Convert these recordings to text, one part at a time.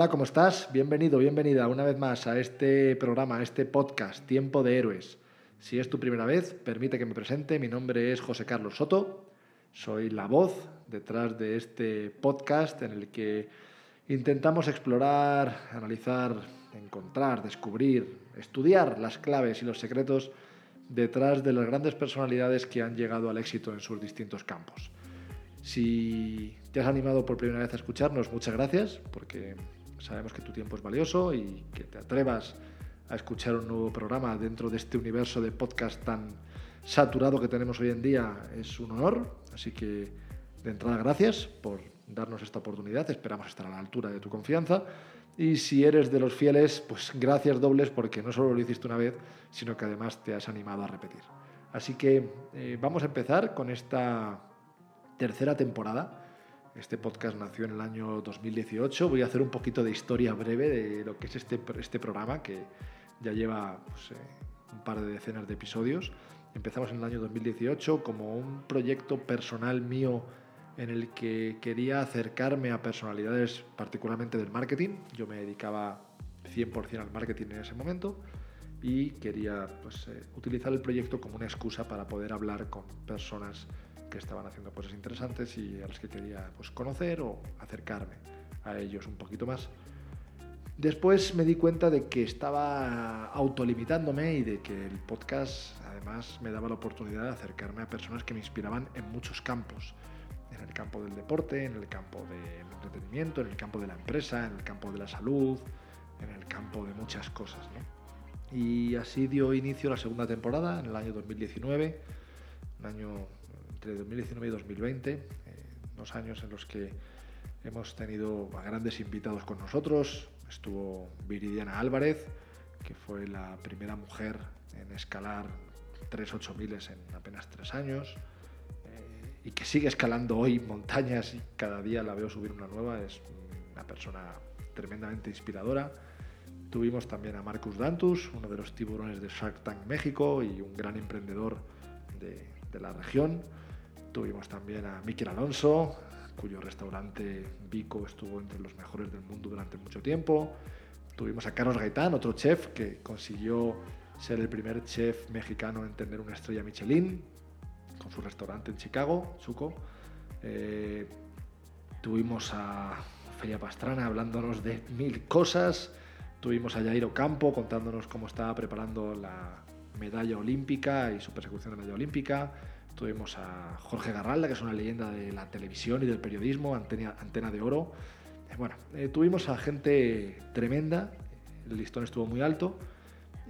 Hola, ¿cómo estás? Bienvenido, bienvenida una vez más a este programa, a este podcast, Tiempo de Héroes. Si es tu primera vez, permite que me presente. Mi nombre es José Carlos Soto. Soy la voz detrás de este podcast en el que intentamos explorar, analizar, encontrar, descubrir, estudiar las claves y los secretos detrás de las grandes personalidades que han llegado al éxito en sus distintos campos. Si te has animado por primera vez a escucharnos, muchas gracias, porque sabemos que tu tiempo es valioso y que te atrevas a escuchar un nuevo programa dentro de este universo de podcast tan saturado que tenemos hoy en día es un honor. Así que, de entrada, gracias por darnos esta oportunidad. Esperamos estar a la altura de tu confianza. Y si eres de los fieles, pues gracias dobles porque no solo lo hiciste una vez, sino que además te has animado a repetir. Así que eh, vamos a empezar con esta tercera temporada. Este podcast nació en el año 2018. Voy a hacer un poquito de historia breve de lo que es este, este programa, que ya lleva pues, eh, un par de decenas de episodios. Empezamos en el año 2018 como un proyecto personal mío en el que quería acercarme a personalidades particularmente del marketing. Yo me dedicaba 100% al marketing en ese momento y quería pues, eh, utilizar el proyecto como una excusa para poder hablar con personas que estaban haciendo cosas interesantes y a las que quería pues, conocer o acercarme a ellos un poquito más. Después me di cuenta de que estaba autolimitándome y de que el podcast además me daba la oportunidad de acercarme a personas que me inspiraban en muchos campos. En el campo del deporte, en el campo del entretenimiento, en el campo de la empresa, en el campo de la salud, en el campo de muchas cosas. Y así dio inicio la segunda temporada en el año 2019, un año entre 2019 y 2020, eh, dos años en los que hemos tenido a grandes invitados con nosotros. Estuvo Viridiana Álvarez, que fue la primera mujer en escalar 3.8000 en apenas tres años eh, y que sigue escalando hoy montañas y cada día la veo subir una nueva. Es una persona tremendamente inspiradora. Tuvimos también a Marcus Dantus, uno de los tiburones de Shark Tank México y un gran emprendedor de, de la región. Tuvimos también a Miquel Alonso, cuyo restaurante Vico estuvo entre los mejores del mundo durante mucho tiempo. Tuvimos a Carlos Gaitán, otro chef que consiguió ser el primer chef mexicano en tener una estrella Michelin con su restaurante en Chicago, Chuco. Eh, tuvimos a Feria Pastrana hablándonos de mil cosas. Tuvimos a Jairo Campo contándonos cómo estaba preparando la medalla olímpica y su persecución de medalla olímpica. Tuvimos a Jorge Garralda, que es una leyenda de la televisión y del periodismo, Antena, Antena de Oro. Eh, bueno, eh, tuvimos a gente tremenda, el listón estuvo muy alto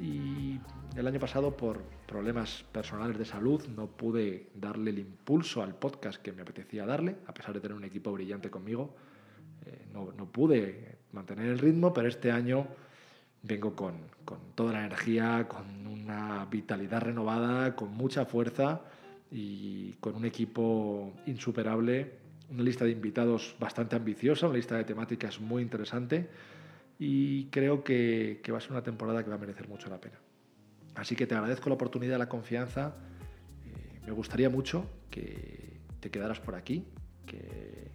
y el año pasado por problemas personales de salud no pude darle el impulso al podcast que me apetecía darle, a pesar de tener un equipo brillante conmigo. Eh, no, no, pude mantener el ritmo, pero este año vengo con, con toda la energía, con una vitalidad renovada, con mucha fuerza y con un equipo insuperable, una lista de invitados bastante ambiciosa, una lista de temáticas muy interesante y creo que, que va a ser una temporada que va a merecer mucho la pena. Así que te agradezco la oportunidad, la confianza. Eh, me gustaría mucho que te quedaras por aquí, que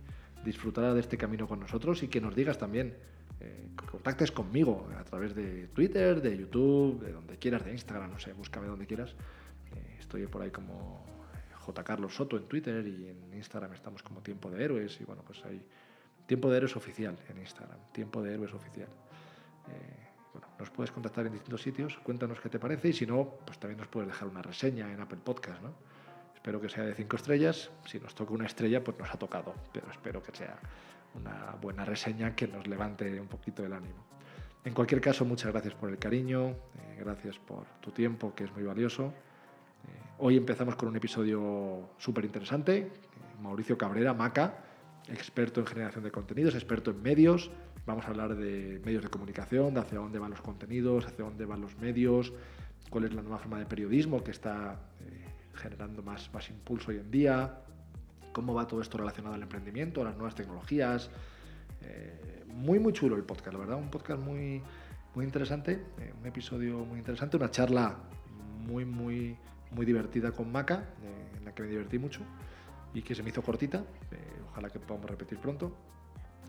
disfrutaras de este camino con nosotros y que nos digas también, eh, que contactes conmigo a través de Twitter, de YouTube, de donde quieras, de Instagram, no sé, búscame donde quieras. Eh, estoy por ahí como. Carlos Soto en Twitter y en Instagram estamos como Tiempo de Héroes y bueno, pues hay Tiempo de Héroes oficial en Instagram, Tiempo de Héroes oficial. Eh, bueno, nos puedes contactar en distintos sitios, cuéntanos qué te parece y si no, pues también nos puedes dejar una reseña en Apple Podcast, ¿no? Espero que sea de cinco estrellas, si nos toca una estrella, pues nos ha tocado, pero espero que sea una buena reseña que nos levante un poquito el ánimo. En cualquier caso, muchas gracias por el cariño, eh, gracias por tu tiempo, que es muy valioso. Hoy empezamos con un episodio súper interesante. Mauricio Cabrera, Maca, experto en generación de contenidos, experto en medios. Vamos a hablar de medios de comunicación, de hacia dónde van los contenidos, hacia dónde van los medios, cuál es la nueva forma de periodismo que está eh, generando más, más impulso hoy en día, cómo va todo esto relacionado al emprendimiento, a las nuevas tecnologías. Eh, muy, muy chulo el podcast, la verdad, un podcast muy, muy interesante, eh, un episodio muy interesante, una charla muy, muy, muy divertida con Maca, en la que me divertí mucho y que se me hizo cortita. ojalá que podamos repetir pronto.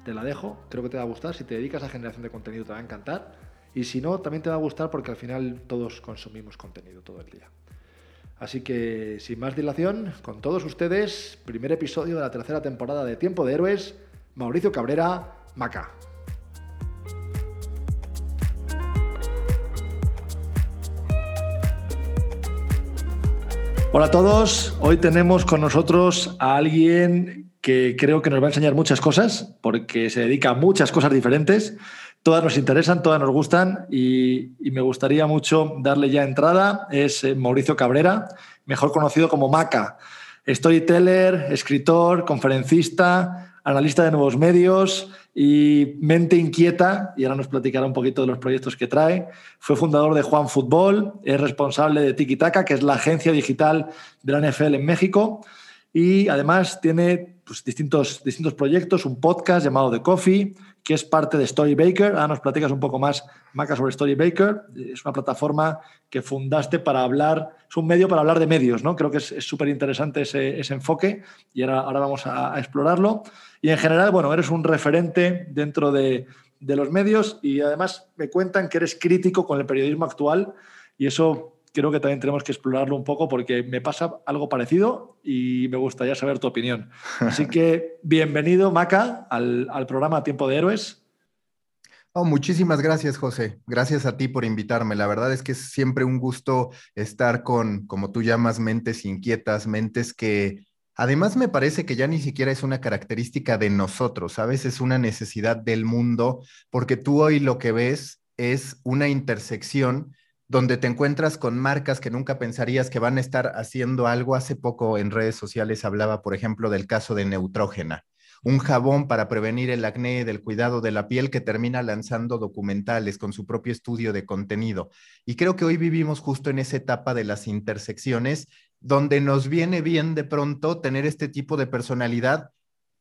Te la dejo, creo que te va a gustar. Si te dedicas a generación de contenido, te va a encantar. Y si no, también te va a gustar porque al final todos consumimos contenido todo el día. Así que, sin más dilación, con todos ustedes, primer episodio de la tercera temporada de Tiempo de Héroes, Mauricio Cabrera, Maca. Hola a todos, hoy tenemos con nosotros a alguien que creo que nos va a enseñar muchas cosas, porque se dedica a muchas cosas diferentes. Todas nos interesan, todas nos gustan y, me gustaría mucho darle ya entrada. Es eh, Mauricio Cabrera, mejor conocido como Maca, storyteller, escritor, conferencista, analista de nuevos medios y mente inquieta, y ahora nos platicará un poquito de los proyectos que trae. Fue fundador de Juan Fútbol, es responsable de Tiki Taka, que es la agencia digital de la NFL en México, y además tiene pues, distintos, distintos proyectos, un podcast llamado The Coffee, que es parte de Storybaker. Ahora nos platicas un poco más, Maca, sobre Storybaker. Es una plataforma que fundaste para hablar, es un medio para hablar de medios, ¿no? Creo que es súper interesante ese, enfoque y ahora, ahora vamos a, explorarlo. Y en general, bueno, eres un referente dentro de, de los medios y además me cuentan que eres crítico con el periodismo actual y eso creo que también tenemos que explorarlo un poco porque me pasa algo parecido y me gustaría saber tu opinión. Así que bienvenido, Maca, al, programa Tiempo de Héroes. Oh, muchísimas gracias, José. Gracias a ti por invitarme. La verdad es que es siempre un gusto estar con, como tú llamas, mentes inquietas, mentes que además me parece que ya ni siquiera es una característica de nosotros, veces es una necesidad del mundo, porque tú hoy lo que ves es una intersección donde te encuentras con marcas que nunca pensarías que van a estar haciendo algo. Hace poco en redes sociales hablaba, por ejemplo, del caso de Neutrógena, un jabón para prevenir el acné, del cuidado de la piel que termina lanzando documentales con su propio estudio de contenido. Y creo que hoy vivimos justo en esa etapa de las intersecciones donde nos viene bien de pronto tener este tipo de personalidad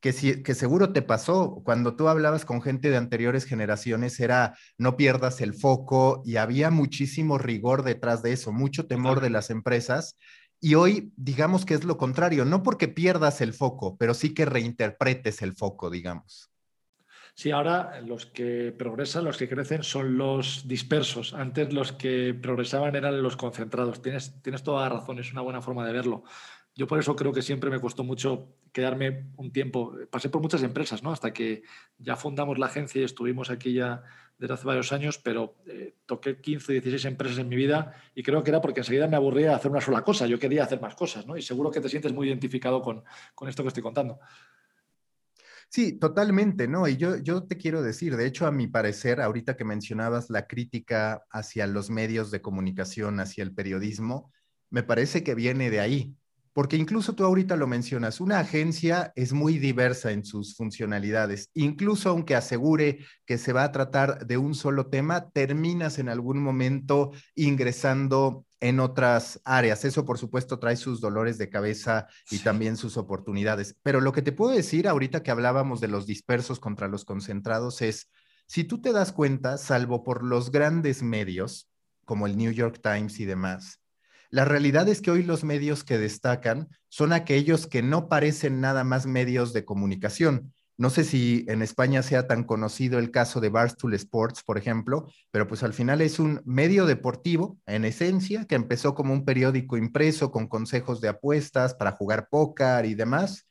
que, seguro te pasó cuando tú hablabas con gente de anteriores generaciones, era no pierdas el foco y había muchísimo rigor detrás de eso, mucho temor de las empresas. Y hoy, digamos que es lo contrario, no porque pierdas el foco, pero sí que reinterpretes el foco, digamos. Sí, ahora los que progresan, los que crecen son los dispersos. Antes los que progresaban eran los concentrados. Tienes, tienes toda la razón, es una buena forma de verlo. Yo por eso creo que siempre me costó mucho quedarme un tiempo. Pasé por muchas empresas, ¿no? Hasta que ya fundamos la agencia y estuvimos aquí ya desde hace varios años, pero eh, toqué 15, 16 empresas en mi vida y creo que era porque enseguida me aburría hacer una sola cosa. Yo quería hacer más cosas, ¿no? Y seguro que te sientes muy identificado con, con esto que estoy contando. Sí, totalmente, ¿no? Y yo, yo te quiero decir, de hecho, a mi parecer, ahorita que mencionabas la crítica hacia los medios de comunicación, hacia el periodismo, me parece que viene de ahí porque incluso tú ahorita lo mencionas, una agencia es muy diversa en sus funcionalidades. Incluso aunque asegure que se va a tratar de un solo tema, terminas en algún momento ingresando en otras áreas. Eso, por supuesto, trae sus dolores de cabeza y también sus oportunidades. Pero lo que te puedo decir ahorita que hablábamos de los dispersos contra los concentrados es, si tú te das cuenta, salvo por los grandes medios, como el New York Times y demás, la realidad es que hoy los medios que destacan son aquellos que no parecen nada más medios de comunicación. No sé si en España sea tan conocido el caso de Barstool Sports, por ejemplo, pero pues al final es un medio deportivo, en esencia, que empezó como un periódico impreso con consejos de apuestas para jugar póker y demás,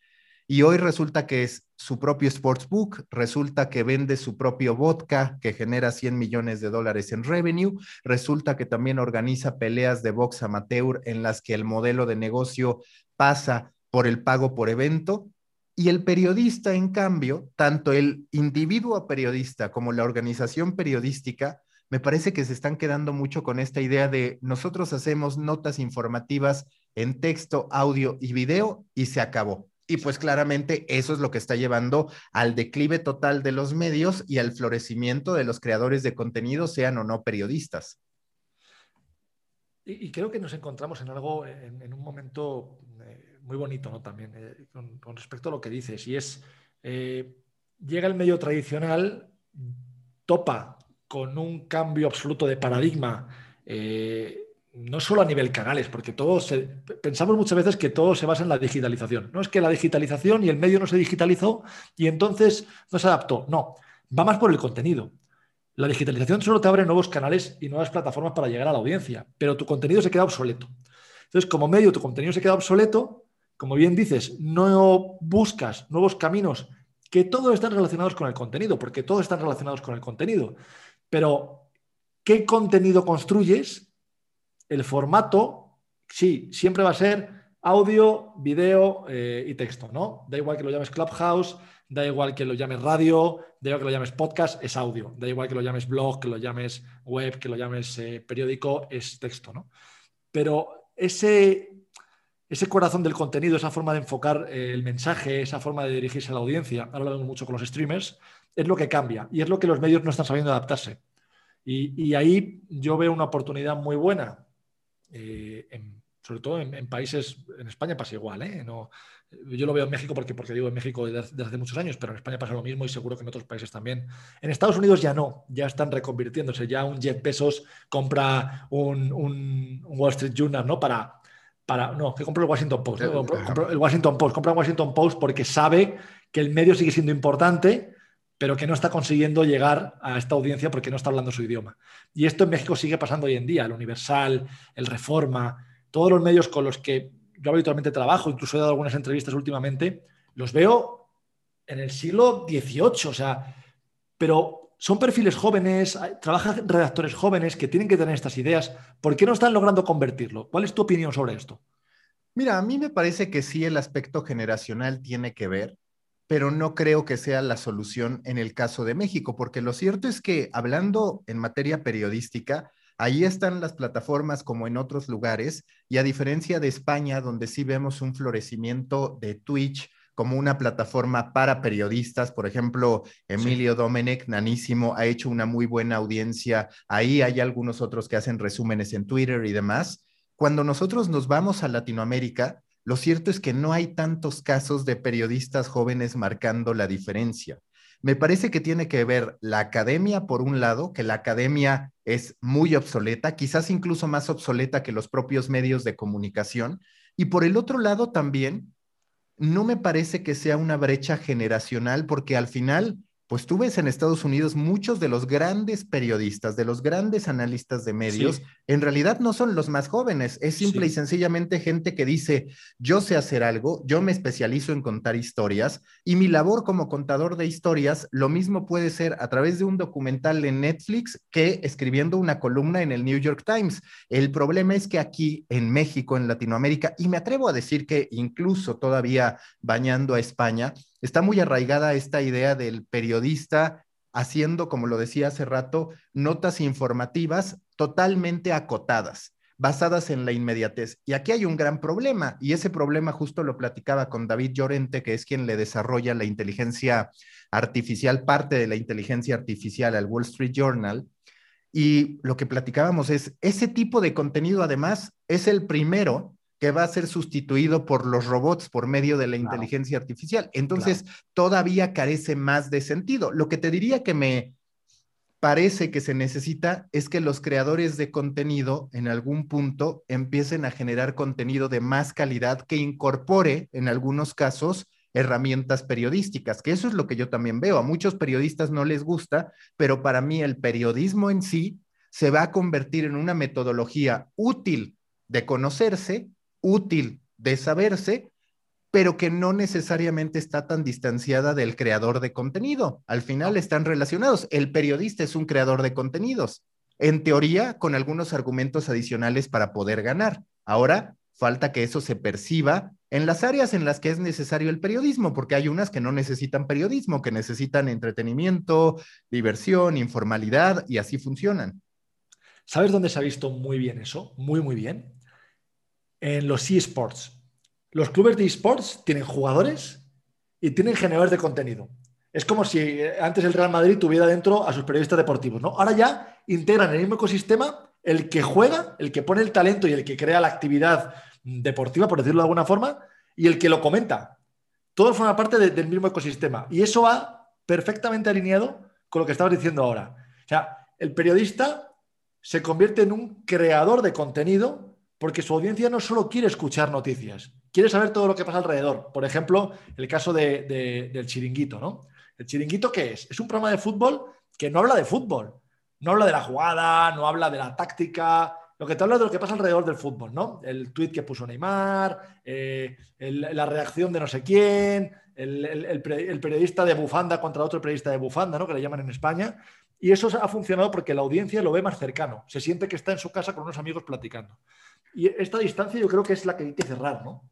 y hoy resulta que es su propio sportsbook, resulta que vende su propio vodka que genera 100 millones de dólares en revenue, resulta que también organiza peleas de box amateur en las que el modelo de negocio pasa por el pago por evento. Y el periodista, en cambio, tanto el individuo periodista como la organización periodística, me parece que se están quedando mucho con esta idea de nosotros hacemos notas informativas en texto, audio y video y se acabó Y pues claramente eso es lo que está llevando al declive total de los medios y al florecimiento de los creadores de contenido, sean o no periodistas. Y, creo que nos encontramos en algo, en, un momento muy bonito, ¿no? También, eh, con, respecto a lo que dices, y es, eh, llega el medio tradicional, topa con un cambio absoluto de paradigma no solo a nivel canales, porque todos pensamos muchas veces que todo se basa en la digitalización. No es que la digitalización y el medio no se digitalizó y entonces no se adaptó. No, va más por el contenido. La digitalización solo te abre nuevos canales y nuevas plataformas para llegar a la audiencia, pero tu contenido se queda obsoleto. Entonces, como medio, tu contenido se queda obsoleto, como bien dices, no buscas nuevos caminos que todos están relacionados con el contenido, porque todos están relacionados con el contenido. Pero, ¿qué contenido construyes el formato, sí, siempre va a ser audio, video eh, y texto, ¿no? Da igual que lo llames Clubhouse, da igual que lo llames radio, da igual que lo llames podcast, es audio. Da igual que lo llames blog, que lo llames web, que lo llames eh, periódico, es texto, ¿no? Pero ese, ese corazón del contenido, esa forma de enfocar eh, el mensaje, esa forma de dirigirse a la audiencia, ahora lo vemos mucho con los streamers, es lo que cambia y es lo que los medios no están sabiendo adaptarse. y ahí yo veo una oportunidad muy buena eh, sobre todo en, países, en España pasa igual, ¿eh? No, yo lo veo en México porque, porque digo en México desde, hace muchos años, pero en España pasa lo mismo y seguro que en otros países también. En Estados Unidos ya no, ya están reconvirtiéndose, ya un Jeff Bezos compra un, un, Wall Street Journal, ¿no? Para, para, no, que compra el Washington Post, el Washington Post, compra el Washington Post porque sabe que el medio sigue siendo importante, pero que no está consiguiendo llegar a esta audiencia porque no está hablando su idioma. Y esto en México sigue pasando hoy en día, el Universal, el Reforma, todos los medios con los que yo habitualmente trabajo, incluso he dado algunas entrevistas últimamente, los veo en el siglo XVIII, o sea, pero son perfiles jóvenes, trabajan redactores jóvenes que tienen que tener estas ideas. ¿Por qué no están logrando convertirlo? ¿Cuál es tu opinión sobre esto? Mira, a mí me parece que sí el aspecto generacional tiene que ver pero no creo que sea la solución en el caso de México, porque lo cierto es que hablando en materia periodística, ahí están las plataformas como en otros lugares, y a diferencia de España, donde sí vemos un florecimiento de Twitch como una plataforma para periodistas, por ejemplo, Emilio Domenech, nanísimo, ha hecho una muy buena audiencia, ahí hay algunos otros que hacen resúmenes en Twitter y demás. Cuando nosotros nos vamos a Latinoamérica, lo cierto es que no hay tantos casos de periodistas jóvenes marcando la diferencia. Me parece que tiene que ver la academia, por un lado, que la academia es muy obsoleta, quizás incluso más obsoleta que los propios medios de comunicación, y por el otro lado también, no me parece que sea una brecha generacional, porque al final pues tú ves en Estados Unidos muchos de los grandes periodistas, de los grandes analistas de medios, en realidad no son los más jóvenes, es simple y sencillamente gente que dice, yo sé hacer algo, yo me especializo en contar historias y mi labor como contador de historias, lo mismo puede ser a través de un documental en Netflix que escribiendo una columna en el New York Times. El problema es que aquí en México, en Latinoamérica, y me atrevo a decir que incluso todavía bañando a España, está muy arraigada esta idea del periodista haciendo, como lo decía hace rato, notas informativas totalmente acotadas, basadas en la inmediatez. Y aquí hay un gran problema, y ese problema justo lo platicaba con David Llorente, que es quien le desarrolla la inteligencia artificial, parte de la inteligencia artificial al Wall Street Journal. Y lo que platicábamos es, ese tipo de contenido además es el primero que va a ser sustituido por los robots por medio de la inteligencia artificial. Entonces, todavía carece más de sentido. Lo que te diría que me parece que se necesita es que los creadores de contenido en algún punto empiecen a generar contenido de más calidad que incorpore, en algunos casos, herramientas periodísticas, que eso es lo que yo también veo. A muchos periodistas no les gusta, pero para mí el periodismo en sí se va a convertir en una metodología útil de conocerse útil de saberse, pero que no necesariamente está tan distanciada del creador de contenido. Al final están relacionados. El periodista es un creador de contenidos, en teoría, con algunos argumentos adicionales para poder ganar. Ahora, falta que eso se perciba en las áreas en las que es necesario el periodismo, porque hay unas que no necesitan periodismo, que necesitan entretenimiento, diversión, informalidad, y así funcionan. ¿Sabes dónde se ha visto muy bien eso? Muy, muy bien en los eSports. los clubes de esports tienen jugadores y tienen generadores de contenido. Es como si eh, antes el Real Madrid tuviera dentro a sus periodistas deportivos, ¿no? Ahora ya integran el mismo ecosistema el que juega, el que pone el talento y el que crea la actividad deportiva, por decirlo de alguna forma, y el que lo comenta. Todo forma parte del mismo ecosistema. Y eso va perfectamente alineado con lo que estabas diciendo ahora. O sea, el periodista se convierte en un creador de contenido porque su audiencia no solo quiere escuchar noticias, quiere saber todo lo que pasa alrededor. Por ejemplo, el caso del chiringuito, ¿no? ¿El chiringuito qué es? Es un programa de fútbol que no habla de fútbol, no habla de la jugada, no habla de la táctica, lo que te habla de lo que pasa alrededor del fútbol, ¿no? El tweet que puso Neymar, eh, la reacción de no sé quién, el, periodista de bufanda contra otro periodista de bufanda, ¿no? Que le llaman en España. Y eso ha funcionado porque la audiencia lo ve más cercano, se siente que está en su casa con unos amigos platicando. Y esta distancia yo creo que es la que hay que cerrar, ¿no?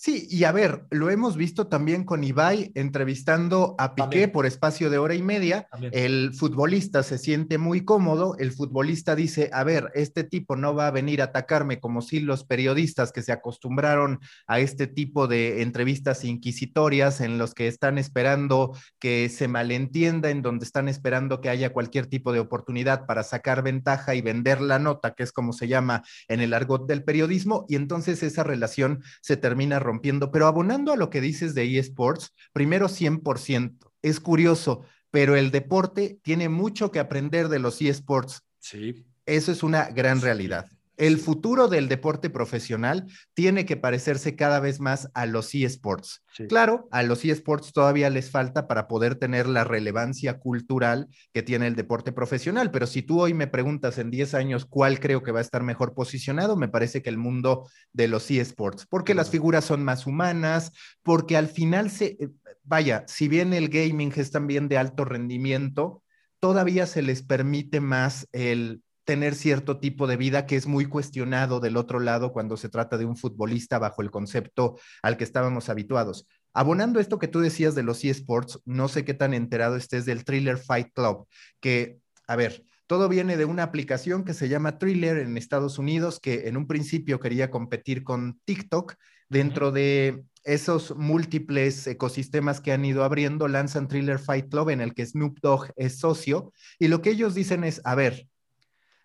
Sí, y a ver, lo hemos visto también con Ibai entrevistando a Piqué por espacio de hora y media. El futbolista se siente muy cómodo, el futbolista dice, a ver, este tipo no va a venir a atacarme como si los periodistas que se acostumbraron a este tipo de entrevistas inquisitorias en los que están esperando que se malentienda, en donde están esperando que haya cualquier tipo de oportunidad para sacar ventaja y vender la nota, que es como se llama en el argot del periodismo, y entonces esa relación se termina rompiendo. Pero abonando a lo que dices de eSports, primero 100%. Es curioso, pero el deporte tiene mucho que aprender de los eSports. Sí. Eso es una gran realidad. El futuro del deporte profesional tiene que parecerse cada vez más a los eSports. Claro, a los eSports todavía les falta para poder tener la relevancia cultural que tiene el deporte profesional, pero si tú hoy me preguntas en 10 años cuál creo que va a estar mejor posicionado, me parece que el mundo de los eSports, porque las figuras son más humanas, porque al final se, eh, vaya, si bien el gaming es también de alto rendimiento, todavía se les permite más el tener cierto tipo de vida que es muy cuestionado del otro lado cuando se trata de un futbolista bajo el concepto al que estábamos habituados. Abonando esto que tú decías de los eSports, no sé qué tan enterado estés del Thriller Fight Club, que, a ver, todo viene de una aplicación que se llama Thriller en Estados Unidos, que en un principio quería competir con TikTok. Dentro de esos múltiples ecosistemas que han ido abriendo, lanzan Thriller Fight Club en el que Snoop Dogg es socio. Y lo que ellos dicen es, a ver,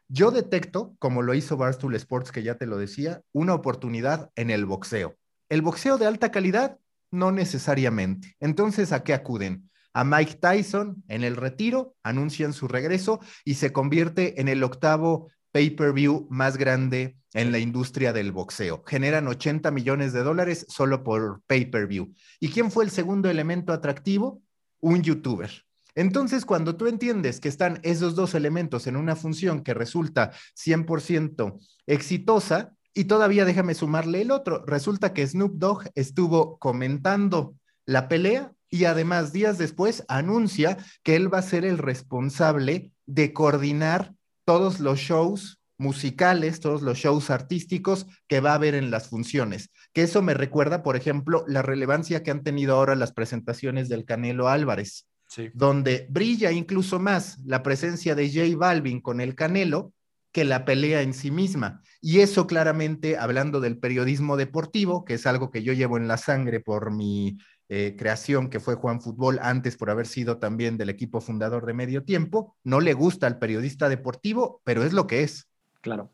yo detecto, como lo hizo Barstool Sports, que ya te lo decía, una oportunidad en el boxeo. El boxeo de alta calidad, no necesariamente. Entonces, ¿a qué acuden? A Mike Tyson en el retiro, anuncian su regreso y se convierte en el octavo pay-per-view más grande en la industria del boxeo. Generan 80 millones de dólares solo por pay-per-view. ¿Y quién fue el segundo elemento atractivo? Un youtuber. Entonces, cuando tú entiendes que están esos dos elementos en una función que resulta 100% exitosa, y todavía déjame sumarle el otro, resulta que Snoop Dogg estuvo comentando la pelea y además días después anuncia que él va a ser el responsable de coordinar todos los shows musicales, todos los shows artísticos que va a haber en las funciones. Que eso me recuerda, por ejemplo, la relevancia que han tenido ahora las presentaciones del Canelo Álvarez donde brilla incluso más la presencia de J Balvin con el Canelo que la pelea en sí misma. Y eso claramente, hablando del periodismo deportivo, que es algo que yo llevo en la sangre por mi eh, creación, que fue Juan Fútbol, antes por haber sido también del equipo fundador de Medio Tiempo, no le gusta al periodista deportivo, pero es lo que es. Claro.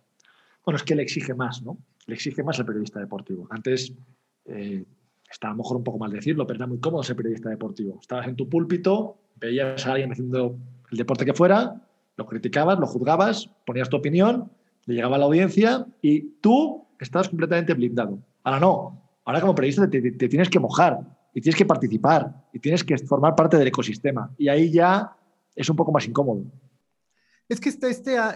Bueno, es que le exige más, ¿no? Le exige más al periodista deportivo. Antes eh, está a lo mejor un poco mal decirlo, pero era muy cómodo ser periodista deportivo. Estabas en tu púlpito, veías a alguien haciendo el deporte que fuera, lo criticabas, lo juzgabas, ponías tu opinión, le llegaba a la audiencia y tú estabas completamente blindado. Ahora no, ahora como periodista te, tienes que mojar y tienes que participar y tienes que formar parte del ecosistema y ahí ya es un poco más incómodo. Es que este,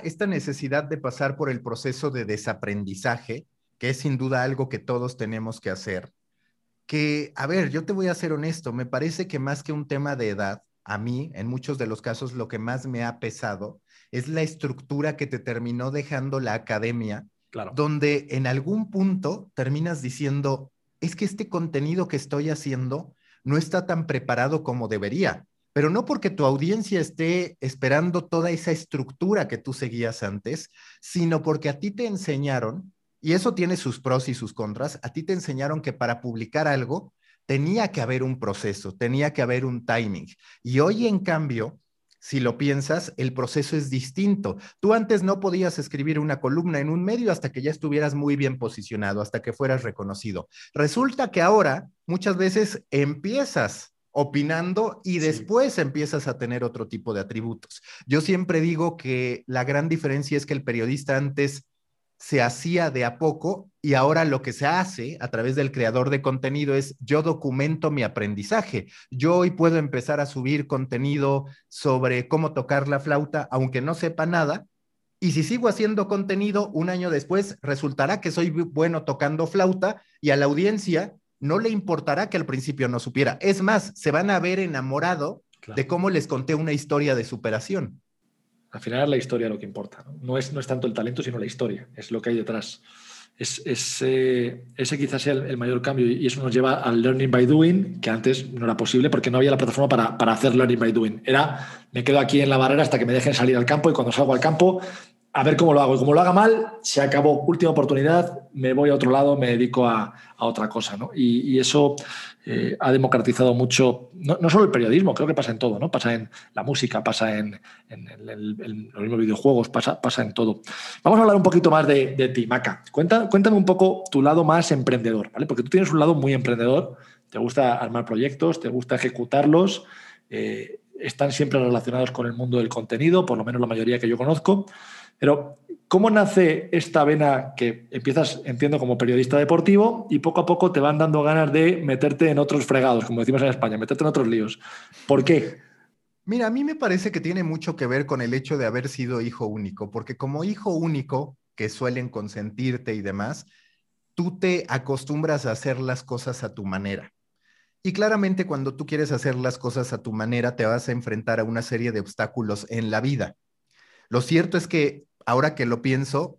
esta necesidad de pasar por el proceso de desaprendizaje, que es sin duda algo que todos tenemos que hacer, que, a ver, yo te voy a ser honesto, me parece que más que un tema de edad, a mí, en muchos de los casos, lo que más me ha pesado es la estructura que te terminó dejando la academia, claro. donde en algún punto terminas diciendo, es que este contenido que estoy haciendo no está tan preparado como debería, pero no porque tu audiencia esté esperando toda esa estructura que tú seguías antes, sino porque a ti te enseñaron y eso tiene sus pros y sus contras, a ti te enseñaron que para publicar algo tenía que haber un proceso, tenía que haber un timing. Y hoy, en cambio, si lo piensas, el proceso es distinto. Tú antes no podías escribir una columna en un medio hasta que ya estuvieras muy bien posicionado, hasta que fueras reconocido. Resulta que ahora muchas veces empiezas opinando y después empiezas a tener otro tipo de atributos. Yo siempre digo que la gran diferencia es que el periodista antes se hacía de a poco y ahora lo que se hace a través del creador de contenido es yo documento mi aprendizaje. Yo hoy puedo empezar a subir contenido sobre cómo tocar la flauta, aunque no sepa nada. Y si sigo haciendo contenido un año después, resultará que soy bueno tocando flauta y a la audiencia no le importará que al principio no supiera. Es más, se van a ver enamorado de cómo les conté una historia de superación. Al final es la historia lo que importa. ¿no? es, no es tanto el talento, sino la historia. Es lo que hay detrás. Es, ese quizás sea el, mayor cambio y eso nos lleva al learning by doing, que antes no era posible porque no había la plataforma para, para hacer learning by doing. Era, me quedo aquí en la barrera hasta que me dejen salir al campo y cuando salgo al campo a ver cómo lo hago. Y como lo haga mal, se acabó. Última oportunidad, me voy a otro lado, me dedico a, otra cosa. ¿no? Y, eso eh, ha democratizado mucho, no, solo el periodismo, creo que pasa en todo, ¿no? Pasa en la música, pasa en, los mismos videojuegos, pasa, pasa en todo. Vamos a hablar un poquito más de, de ti, Maca. cuéntame un poco tu lado más emprendedor, ¿vale? Porque tú tienes un lado muy emprendedor, te gusta armar proyectos, te gusta ejecutarlos. Eh, están siempre relacionados con el mundo del contenido, por lo menos la mayoría que yo conozco. Pero, ¿cómo nace esta vena que empiezas, entiendo, como periodista deportivo y poco a poco te van dando ganas de meterte en otros fregados, como decimos en España, meterte en otros líos? ¿Por qué? Mira, a mí me parece que tiene mucho que ver con el hecho de haber sido hijo único, porque como hijo único, que suelen consentirte y demás, tú te acostumbras a hacer las cosas a tu manera. Y claramente cuando tú quieres hacer las cosas a tu manera, te vas a enfrentar a una serie de obstáculos en la vida. Lo cierto es que ahora que lo pienso,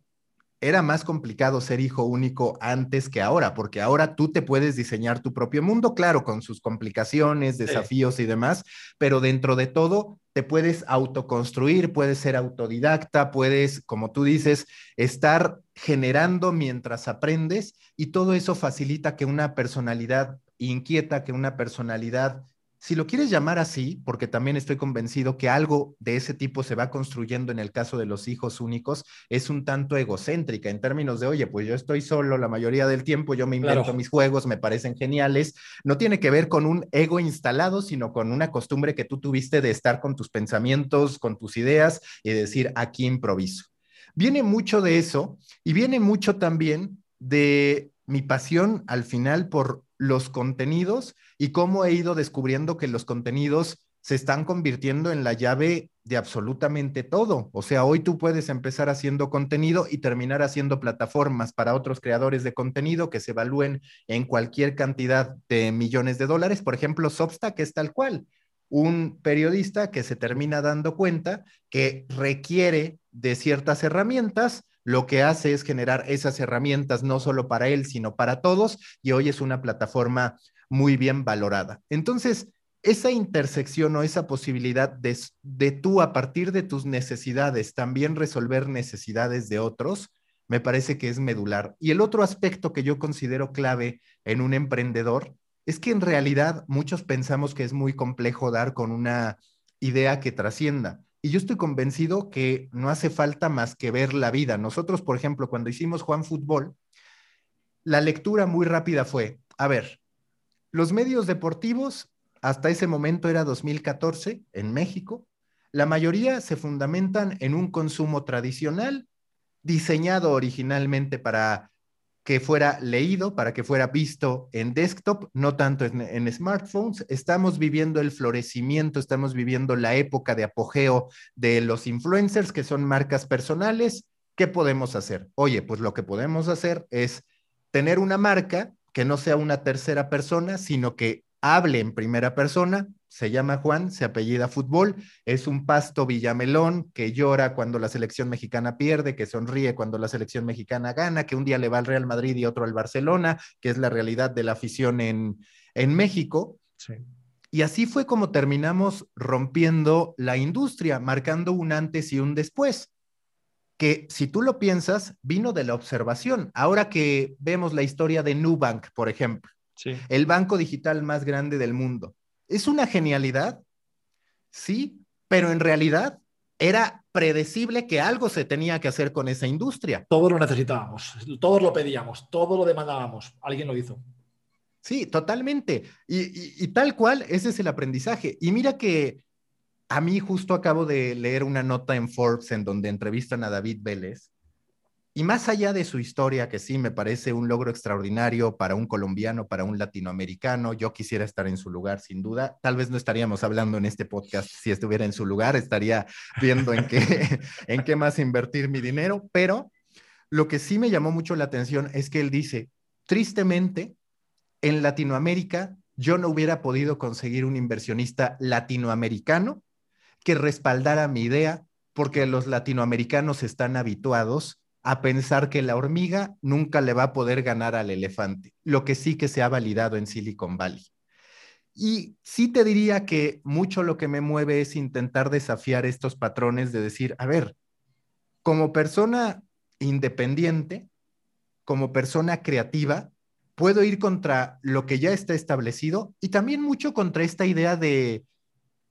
era más complicado ser hijo único antes que ahora, porque ahora tú te puedes diseñar tu propio mundo, claro, con sus complicaciones, desafíos y demás, pero dentro de todo te puedes autoconstruir, puedes ser autodidacta, puedes, como tú dices, estar generando mientras aprendes y todo eso facilita que una personalidad inquieta, que una personalidad si lo quieres llamar así, porque también estoy convencido que algo de ese tipo se va construyendo en el caso de los hijos únicos, es un tanto egocéntrica en términos de, oye, pues yo estoy solo la mayoría del tiempo, yo me invento mis juegos, me parecen geniales. No tiene que ver con un ego instalado, sino con una costumbre que tú tuviste de estar con tus pensamientos, con tus ideas y decir, aquí improviso. Viene mucho de eso y viene mucho también de mi pasión al final por los contenidos y cómo he ido descubriendo que los contenidos se están convirtiendo en la llave de absolutamente todo. O sea, hoy tú puedes empezar haciendo contenido y terminar haciendo plataformas para otros creadores de contenido que se evalúen en cualquier cantidad de millones de dólares. Por ejemplo, Substack es tal cual. Un periodista que se termina dando cuenta que requiere de ciertas herramientas, lo que hace es generar esas herramientas no solo para él, sino para todos, y hoy es una plataforma muy bien valorada. Entonces, esa intersección o esa posibilidad de, de tú a partir de tus necesidades también resolver necesidades de otros, me parece que es medular. Y el otro aspecto que yo considero clave en un emprendedor es que en realidad muchos pensamos que es muy complejo dar con una idea que trascienda. Y yo estoy convencido que no hace falta más que ver la vida. Nosotros, por ejemplo, cuando hicimos Juan Fútbol, la lectura muy rápida fue, a ver, los medios deportivos, hasta ese momento era 2014 en México, la mayoría se fundamentan en un consumo tradicional, diseñado originalmente para que fuera leído, para que fuera visto en desktop, no tanto en, smartphones. Estamos viviendo el florecimiento, estamos viviendo la época de apogeo de los influencers, que son marcas personales. ¿Qué podemos hacer? Oye, pues lo que podemos hacer es tener una marca que no sea una tercera persona, sino que hable en primera persona. Se llama Juan, se apellida fútbol, es un pasto villamelón que llora cuando la selección mexicana pierde, que sonríe cuando la selección mexicana gana, que un día le va al Real Madrid y otro al Barcelona, que es la realidad de la afición en, en México. Y así fue como terminamos rompiendo la industria, marcando un antes y un después. que si tú lo piensas, vino de la observación. Ahora que vemos la historia de Nubank, por ejemplo, el banco digital más grande del mundo, ¿es una genialidad? Sí, pero en realidad era predecible que algo se tenía que hacer con esa industria. Todos lo necesitábamos, todos lo pedíamos, todo lo demandábamos, alguien lo hizo. Sí, totalmente. Y, tal cual, ese es el aprendizaje. Y mira que a mí justo acabo de leer una nota en Forbes en donde entrevistan a David Vélez. Y más allá de su historia, que sí me parece un logro extraordinario para un colombiano, para un latinoamericano, yo quisiera estar en su lugar, sin duda. Tal vez no estaríamos hablando en este podcast si estuviera en su lugar, estaría viendo en qué, en qué más invertir mi dinero, pero lo que sí me llamó mucho la atención es que él dice, tristemente, en Latinoamérica yo no hubiera podido conseguir un inversionista latinoamericano que respaldara mi idea porque los latinoamericanos están habituados a pensar que la hormiga nunca le va a poder ganar al elefante, lo que sí que se ha validado en Silicon Valley. Y sí te diría que mucho lo que me mueve es intentar desafiar estos patrones de decir, a ver, como persona independiente, como persona creativa, puedo ir contra lo que ya está establecido y también mucho contra esta idea de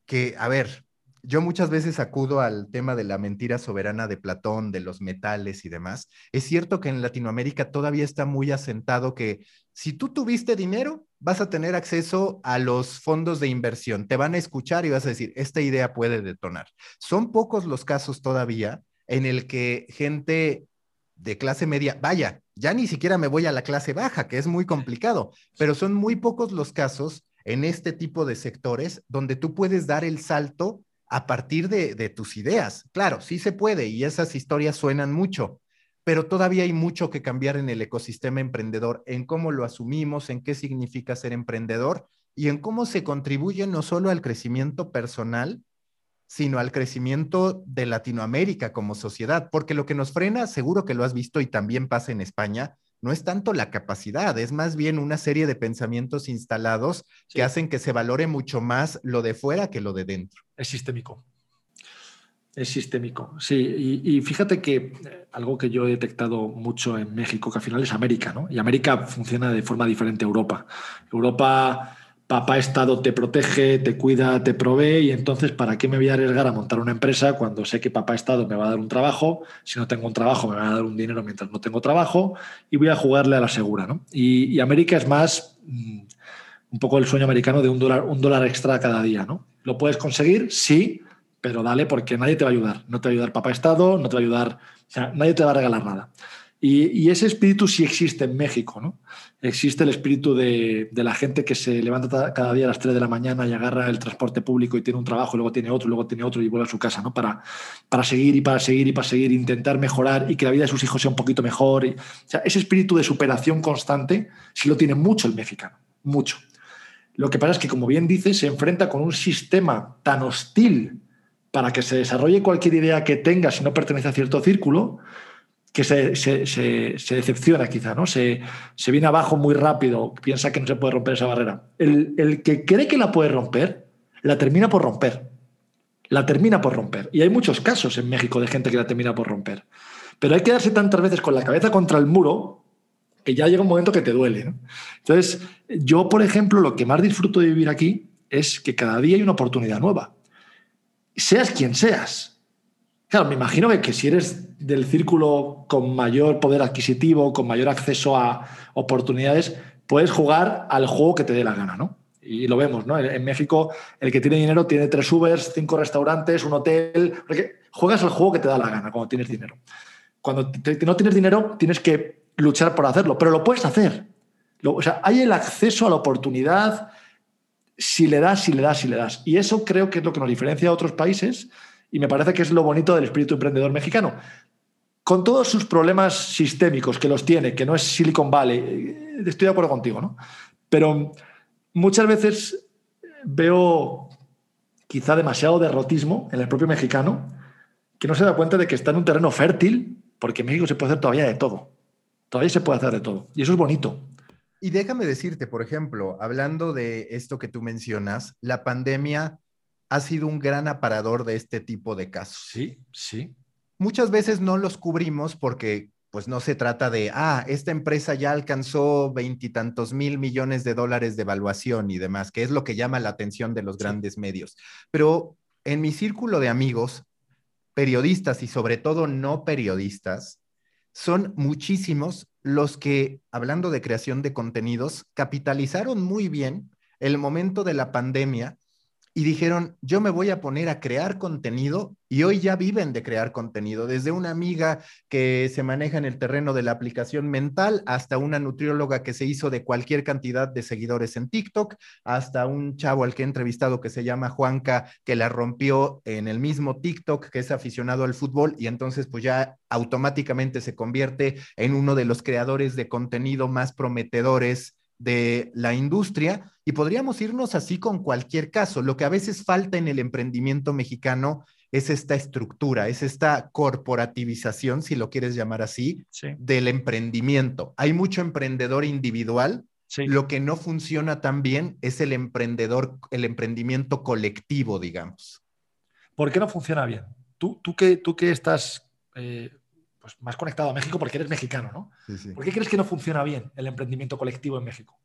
que, a ver, yo muchas veces acudo al tema de la mentira soberana de Platón, de los metales y demás. Es cierto que en Latinoamérica todavía está muy asentado que si tú tuviste dinero, vas a tener acceso a los fondos de inversión, te van a escuchar y vas a decir, esta idea puede detonar. Son pocos los casos todavía en el que gente de clase media, vaya, ya ni siquiera me voy a la clase baja, que es muy complicado, pero son muy pocos los casos en este tipo de sectores donde tú puedes dar el salto a partir de, tus ideas. Claro, sí se puede y esas historias suenan mucho, pero todavía hay mucho que cambiar en el ecosistema emprendedor, en cómo lo asumimos, en qué significa ser emprendedor y en cómo se contribuye no solo al crecimiento personal, sino al crecimiento de Latinoamérica como sociedad, porque lo que nos frena, seguro que lo has visto y también pasa en España, no es tanto la capacidad, es más bien una serie de pensamientos instalados que hacen que se valore mucho más lo de fuera que lo de dentro. Es sistémico. Es sistémico, sí. Y, fíjate que eh, algo que yo he detectado mucho en México, que al final es América, ¿no? Y América funciona de forma diferente a Europa. Europa papá Estado te protege, te cuida, te provee y entonces ¿para qué me voy a arriesgar a montar una empresa cuando sé que papá Estado me va a dar un trabajo? Si no tengo un trabajo me va a dar un dinero mientras no tengo trabajo y voy a jugarle a la segura. ¿no? Y, América es más mm, un poco el sueño americano de un dólar, un dólar extra cada día. ¿no? ¿Lo puedes conseguir? Sí, pero dale porque nadie te va a ayudar. No te va a ayudar papá Estado, no te va a ayudar, o sea, nadie te va a regalar nada. Y, ese espíritu sí existe en México, ¿no? Existe el espíritu de, la gente que se levanta cada día a las 3 de la mañana y agarra el transporte público y tiene un trabajo, luego tiene otro, luego tiene otro y vuelve a su casa, ¿no? Para, para seguir y para seguir y para seguir, intentar mejorar y que la vida de sus hijos sea un poquito mejor. sea, ese espíritu de superación constante sí lo tiene mucho el mexicano, mucho. Lo que pasa es que, como bien dice, se enfrenta con un sistema tan hostil para que se desarrolle cualquier idea que tenga si no pertenece a cierto círculo, que se, se, decepciona quizá, ¿no? Se, viene abajo muy rápido, piensa que no se puede romper esa barrera. El, el, que cree que la puede romper, la termina por romper. La termina por romper. Y hay muchos casos en México de gente que la termina por romper. Pero hay que darse tantas veces con la cabeza contra el muro que ya llega un momento que te duele. Entonces, yo, por ejemplo, lo que más disfruto de vivir aquí es que cada día hay una oportunidad nueva. Seas quien seas Claro, me imagino que, si eres del círculo con mayor poder adquisitivo, con mayor acceso a oportunidades, puedes jugar al juego que te dé la gana, ¿no? Y lo vemos, ¿no? En México, el que tiene dinero tiene tres Ubers, cinco restaurantes, un hotel. Juegas al juego que te da la gana cuando tienes dinero. Cuando no tienes dinero, tienes que luchar por hacerlo, pero lo puedes hacer. o sea, hay el acceso a la oportunidad si le das, si le das, si le das. Y eso creo que es lo que nos diferencia a otros países y me parece que es lo bonito del espíritu emprendedor mexicano. Con todos sus problemas sistémicos que los tiene, que no es Silicon Valley, eh, estoy de acuerdo contigo, ¿no? Pero muchas veces veo quizá demasiado derrotismo en el propio mexicano, que no se da cuenta de que está en un terreno fértil, porque en México se puede hacer todavía de todo. Todavía se puede hacer de todo. Y eso es bonito. Y déjame decirte, por ejemplo, hablando de esto que tú mencionas, la pandemia ha sido un gran aparador de este tipo de casos. Sí, sí. muchas veces no los cubrimos porque pues no se trata de, ah, esta empresa ya alcanzó veintitantos mil millones de dólares de evaluación y demás, que es lo que llama la atención de los grandes medios. Pero en mi círculo de amigos, periodistas y sobre todo no periodistas, son muchísimos los que, hablando de creación de contenidos, capitalizaron muy bien el momento de la pandemia y dijeron, yo me voy a poner a crear contenido y hoy ya viven de crear contenido, desde una amiga que se maneja en el terreno de la aplicación mental hasta una nutrióloga que se hizo de cualquier cantidad de seguidores en TikTok, hasta un chavo al que he entrevistado que se llama Juanca, que la rompió en el mismo TikTok, que es aficionado al fútbol y entonces pues ya automáticamente se convierte en uno de los creadores de contenido más prometedores de la industria y podríamos irnos así con cualquier caso. Lo que a veces falta en el emprendimiento mexicano es esta estructura, es esta corporativización, si lo quieres llamar así, del emprendimiento. Hay mucho emprendedor individual. Lo que no funciona tan bien es el emprendedor, el emprendimiento colectivo, digamos. ¿Por qué no funciona bien? Tú, tú, que, tú que estás eh, pues, más conectado a México porque eres mexicano, ¿no? ¿Por qué crees que no funciona bien el emprendimiento colectivo en México?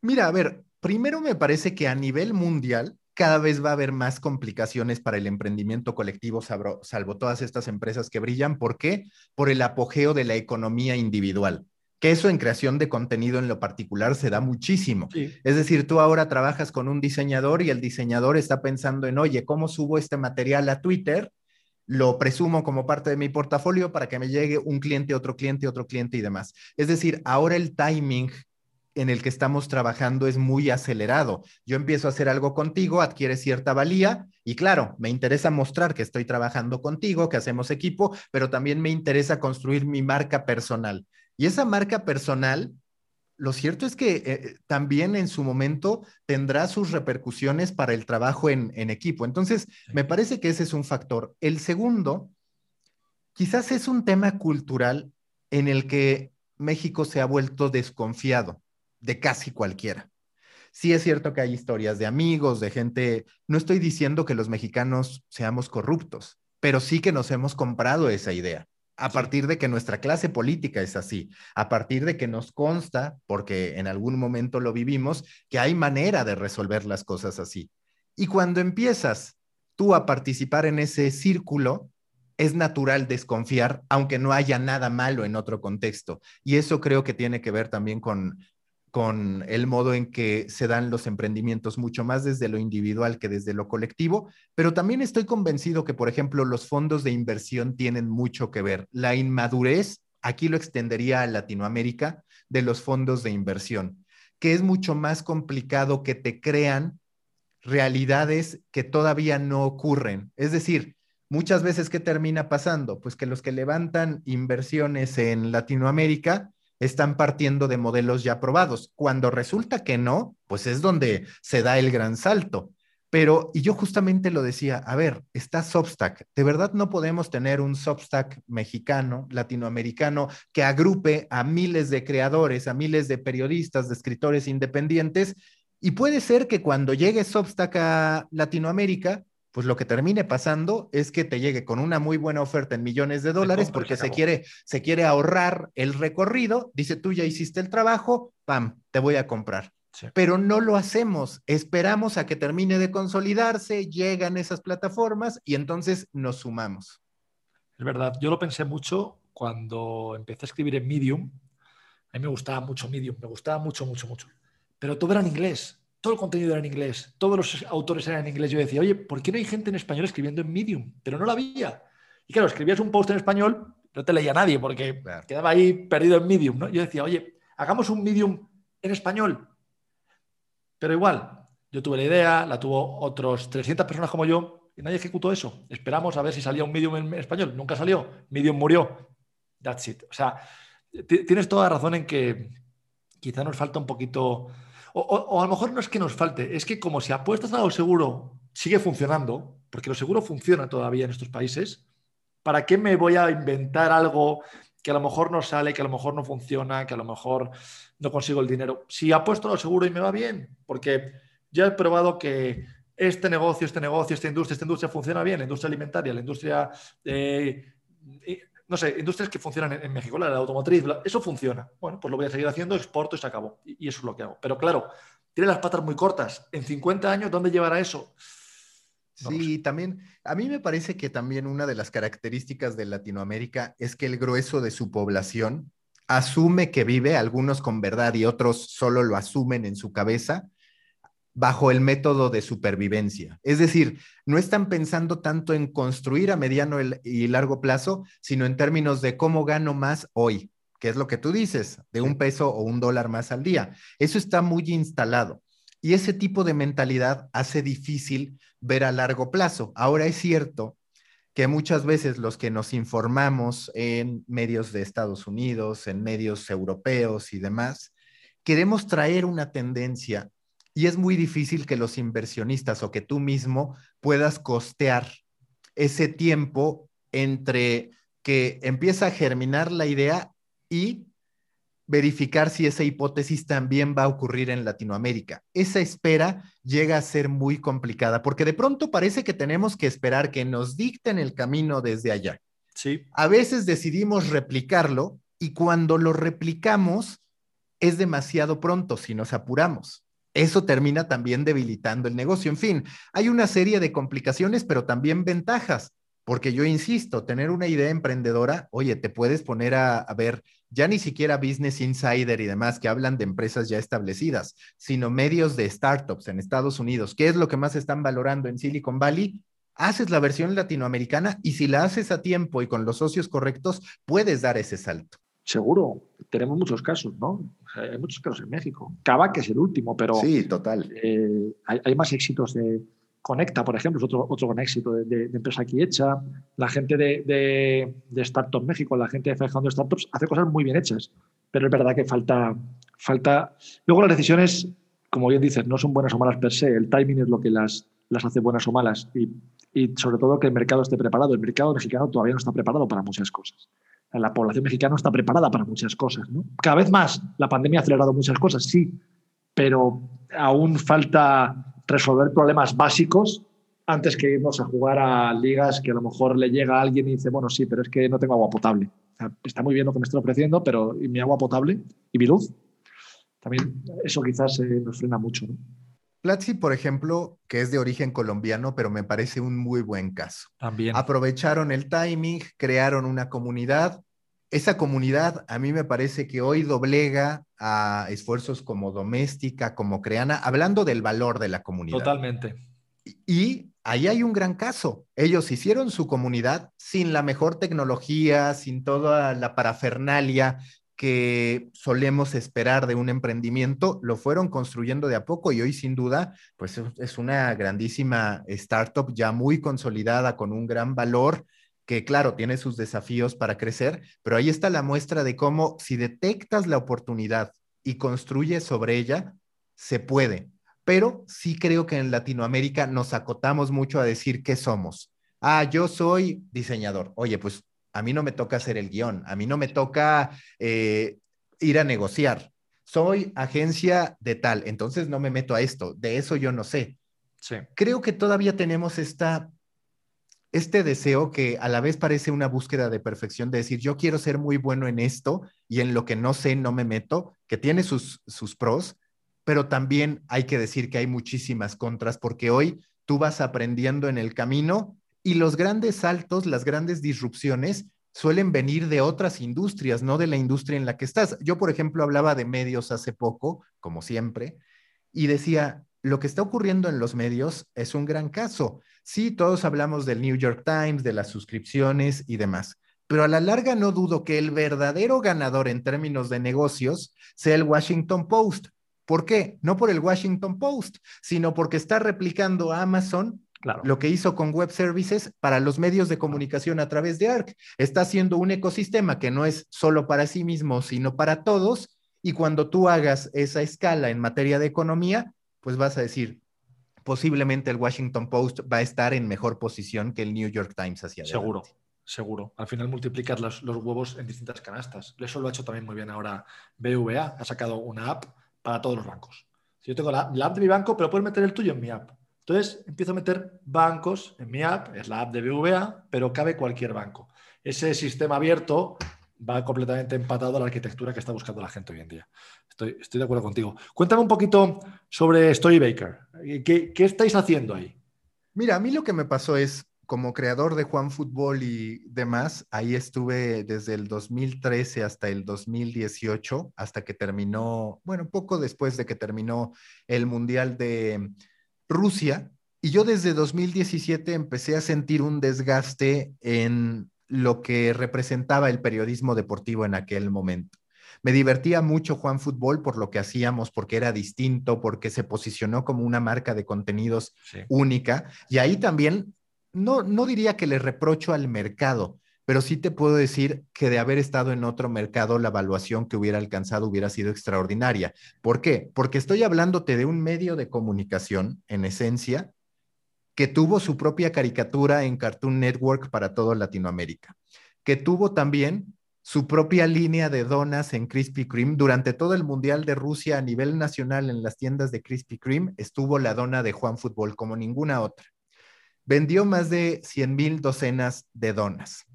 Mira, a ver, primero me parece que a nivel mundial cada vez va a haber más complicaciones para el emprendimiento colectivo, salvo, todas estas empresas que brillan. ¿Por qué? Por el apogeo de la economía individual que eso en creación de contenido en lo particular se da muchísimo. Es decir, tú ahora trabajas con un diseñador y el diseñador está pensando en, oye, ¿cómo subo este material a Twitter? Lo presumo como parte de mi portafolio para que me llegue un cliente, otro cliente, otro cliente y demás. Es decir, ahora el timing en el que estamos trabajando es muy acelerado. Yo empiezo a hacer algo contigo, adquiere cierta valía y claro, me interesa mostrar que estoy trabajando contigo, que hacemos equipo, pero también me interesa construir mi marca personal. Y esa marca personal lo cierto es que eh, también en su momento tendrá sus repercusiones para el trabajo en, equipo. Entonces, me parece que ese es un factor. El segundo, quizás es un tema cultural en el que México se ha vuelto desconfiado de casi cualquiera. Sí es cierto que hay historias de amigos, de gente, no estoy diciendo que los mexicanos seamos corruptos, pero sí que nos hemos comprado esa idea a partir de que nuestra clase política es así, a partir de que nos consta, porque en algún momento lo vivimos, que hay manera de resolver las cosas así. Y cuando empiezas tú a participar en ese círculo, es natural desconfiar, aunque no haya nada malo en otro contexto. Y eso creo que tiene que ver también con con el modo en que se dan los emprendimientos, mucho más desde lo individual que desde lo colectivo, pero también estoy convencido que, por ejemplo, los fondos de inversión tienen mucho que ver. La inmadurez, aquí lo extendería a Latinoamérica, de los fondos de inversión, que es mucho más complicado que te crean realidades que todavía no ocurren. Es decir, muchas veces, ¿qué termina pasando? Pues que los que levantan inversiones en Latinoamérica, están partiendo de modelos ya probados. Cuando resulta que no, pues es donde se da el gran salto. Pero, y yo justamente lo decía, a ver, está Substack. De verdad no podemos tener un Substack mexicano, latinoamericano, que agrupe a miles de creadores, a miles de periodistas, de escritores independientes. Y puede ser que cuando llegue Substack a Latinoamérica, pues lo que termine pasando es que te llegue con una muy buena oferta en millones de dólares porque se quiere, se quiere ahorrar el recorrido, dice tú ya hiciste el trabajo, pam, te voy a comprar. Pero no lo hacemos, esperamos a que termine de consolidarse, llegan esas plataformas y entonces nos sumamos. Es verdad, yo lo pensé mucho cuando empecé a escribir en Medium. A mí me gustaba mucho Medium, me gustaba mucho, mucho, mucho. Pero todo era en inglés todo el contenido era en inglés, todos los autores eran en inglés. Yo decía, oye, ¿por qué no hay gente en español escribiendo en Medium? Pero no la había. Y claro, escribías un post en español, no te leía nadie porque quedaba ahí perdido en Medium. ¿no? Yo decía, oye, hagamos un Medium en español. Pero igual, yo tuve la idea, la tuvo otros 300 personas como yo y nadie ejecutó eso. Esperamos a ver si salía un Medium en español. Nunca salió. Medium murió. That's it. O sea, tienes toda razón en que quizá nos falta un poquito o, a lo mejor no es que nos falte, es que como si apuestas a lo seguro sigue funcionando, porque lo seguro funciona todavía en estos países, ¿para qué me voy a inventar algo que a lo mejor no sale, que a lo mejor no funciona, que a lo mejor no consigo el dinero? Si apuesto a lo seguro y me va bien, porque ya he probado que este negocio, este negocio, esta industria, esta industria funciona bien, la industria alimentaria, la industria no sé, industrias que funcionan en, México, la, automotriz, eso funciona. Bueno, pues lo voy a seguir haciendo, exporto y se acabó. Y, eso es lo que hago. Pero claro, tiene las patas muy cortas. En 50 años, ¿dónde llevará eso? sí, también, a mí me parece que también una de las características de Latinoamérica es que el grueso de su población asume que vive, algunos con verdad y otros solo lo asumen en su cabeza, bajo el método de supervivencia. Es decir, no están pensando tanto en construir a mediano y largo plazo, sino en términos de cómo gano más hoy, que es lo que tú dices, de un peso o un dólar más al día. Eso está muy instalado. Y ese tipo de mentalidad hace difícil ver a largo plazo. Ahora es cierto que muchas veces los que nos informamos en medios de Estados Unidos, en medios europeos y demás, queremos traer una tendencia y es muy difícil que los inversionistas o que tú mismo puedas costear ese tiempo entre que empieza a germinar la idea y verificar si esa hipótesis también va a ocurrir en Latinoamérica. Esa espera llega a ser muy complicada porque de pronto parece que tenemos que esperar que nos dicten el camino desde allá. Sí. A veces decidimos replicarlo y cuando lo replicamos es demasiado pronto si nos apuramos eso termina también debilitando el negocio. En fin, hay una serie de complicaciones, pero también ventajas, porque yo insisto, tener una idea emprendedora, oye, te puedes poner a, ver ya ni siquiera Business Insider y demás que hablan de empresas ya establecidas, sino medios de startups en Estados Unidos. ¿Qué es lo que más están valorando en Silicon Valley? Haces la versión latinoamericana y si la haces a tiempo y con los socios correctos, puedes dar ese salto. Seguro, tenemos muchos casos, ¿no? Hay muchos casos en México. Cava, que es el último, pero. Sí, total. Eh, hay, más éxitos de. Conecta, por ejemplo, es otro, otro gran éxito de, empresa aquí hecha. La gente de, de, de Startup México, la gente de Fajando Startups, hace cosas muy bien hechas, pero es verdad que falta, falta. Luego las decisiones, como bien dices, no son buenas o malas per se. El timing es lo que las, las hace buenas o malas. Y, y sobre todo que el mercado esté preparado. El mercado mexicano todavía no está preparado para muchas cosas la población mexicana está preparada para muchas cosas. ¿no? Cada vez más, la pandemia ha acelerado muchas cosas, sí, pero aún falta resolver problemas básicos antes que irnos a jugar a ligas que a lo mejor le llega alguien y dice, bueno, sí, pero es que no tengo agua potable. está muy bien lo que me estoy ofreciendo, pero mi agua potable y mi luz? También eso quizás eh, nos frena mucho. Platzi, por ejemplo, que es de origen colombiano, pero me parece un muy buen caso. También. Aprovecharon el timing, crearon una comunidad. Esa comunidad a mí me parece que hoy doblega a esfuerzos como Doméstica, como Creana, hablando del valor de la comunidad. Totalmente. Y ahí hay un gran caso. Ellos hicieron su comunidad sin la mejor tecnología, sin toda la parafernalia que solemos esperar de un emprendimiento, lo fueron construyendo de a poco y hoy sin duda, pues es una grandísima startup ya muy consolidada con un gran valor que claro, tiene sus desafíos para crecer, pero ahí está la muestra de cómo si detectas la oportunidad y construyes sobre ella, se puede. Pero sí creo que en Latinoamérica nos acotamos mucho a decir qué somos. Ah, yo soy diseñador. Oye, pues a mí no me toca hacer el guion, a mí no me toca eh, ir a negociar. Soy agencia de tal, entonces no me meto a esto, de eso yo no sé. Creo que todavía tenemos esta, este deseo que a la vez parece una búsqueda de perfección, de decir, yo quiero ser muy bueno en esto y en lo que no sé no me meto, que tiene sus, sus pros, pero también hay que decir que hay muchísimas contras, porque hoy tú vas aprendiendo en el camino y los grandes saltos, las grandes disrupciones suelen venir de otras industrias, no de la industria en la que estás. Yo, por ejemplo, hablaba de medios hace poco, como siempre, y decía, lo que está ocurriendo en los medios es un gran caso. Sí, todos hablamos del New York Times, de las suscripciones y demás, pero a la larga no dudo que el verdadero ganador en términos de negocios sea el Washington Post. ¿Por qué? No por el Washington Post, sino porque está replicando a Amazon lo que hizo con Web Services para los medios de comunicación a través de ARC. Está haciendo un ecosistema que no es solo para sí mismo, sino para todos. Y cuando tú hagas esa escala en materia de economía, pues vas a decir, posiblemente el Washington Post va a estar en mejor posición que el New York Times hacia adelante. Seguro, seguro. Al final multiplicas los, los huevos en distintas canastas. Eso lo ha hecho también muy bien ahora BVA. Ha sacado una app para todos los bancos. Si yo tengo la, la app de mi banco, pero puedes meter el tuyo en mi app. Entonces empiezo a meter bancos en mi app, es la app de BVA, pero cabe cualquier banco. ese sistema abierto va completamente empatado a la arquitectura que está buscando la gente hoy en día. Estoy, de acuerdo contigo. Cuéntame un poquito sobre Storybaker. ¿Qué, ¿Qué estáis haciendo ahí? Mira, a mí lo que me pasó es, como creador de Juan Fútbol y demás, ahí estuve desde el 2013 hasta el 2018, hasta que terminó, bueno, poco después de que terminó el Mundial de Rusia. Y yo desde 2017 empecé a sentir un desgaste en lo que representaba el periodismo deportivo en aquel momento. Me divertía mucho Juan Fútbol por lo que hacíamos, porque era distinto, porque se posicionó como una marca de contenidos Sí. única. Y ahí también, no, no diría que le reprocho al mercado, pero sí te puedo decir que de haber estado en otro mercado, la evaluación que hubiera alcanzado hubiera sido extraordinaria. ¿Por qué? Porque estoy hablándote de un medio de comunicación, en esencia, que tuvo su propia caricatura en Cartoon Network para toda Latinoamérica, que tuvo también su propia línea de donas en Krispy Kreme. Durante todo el Mundial de Rusia a nivel nacional en las tiendas de Krispy Kreme estuvo la dona de Juan Fútbol como ninguna otra. Vendió más de 100 mil docenas de donas.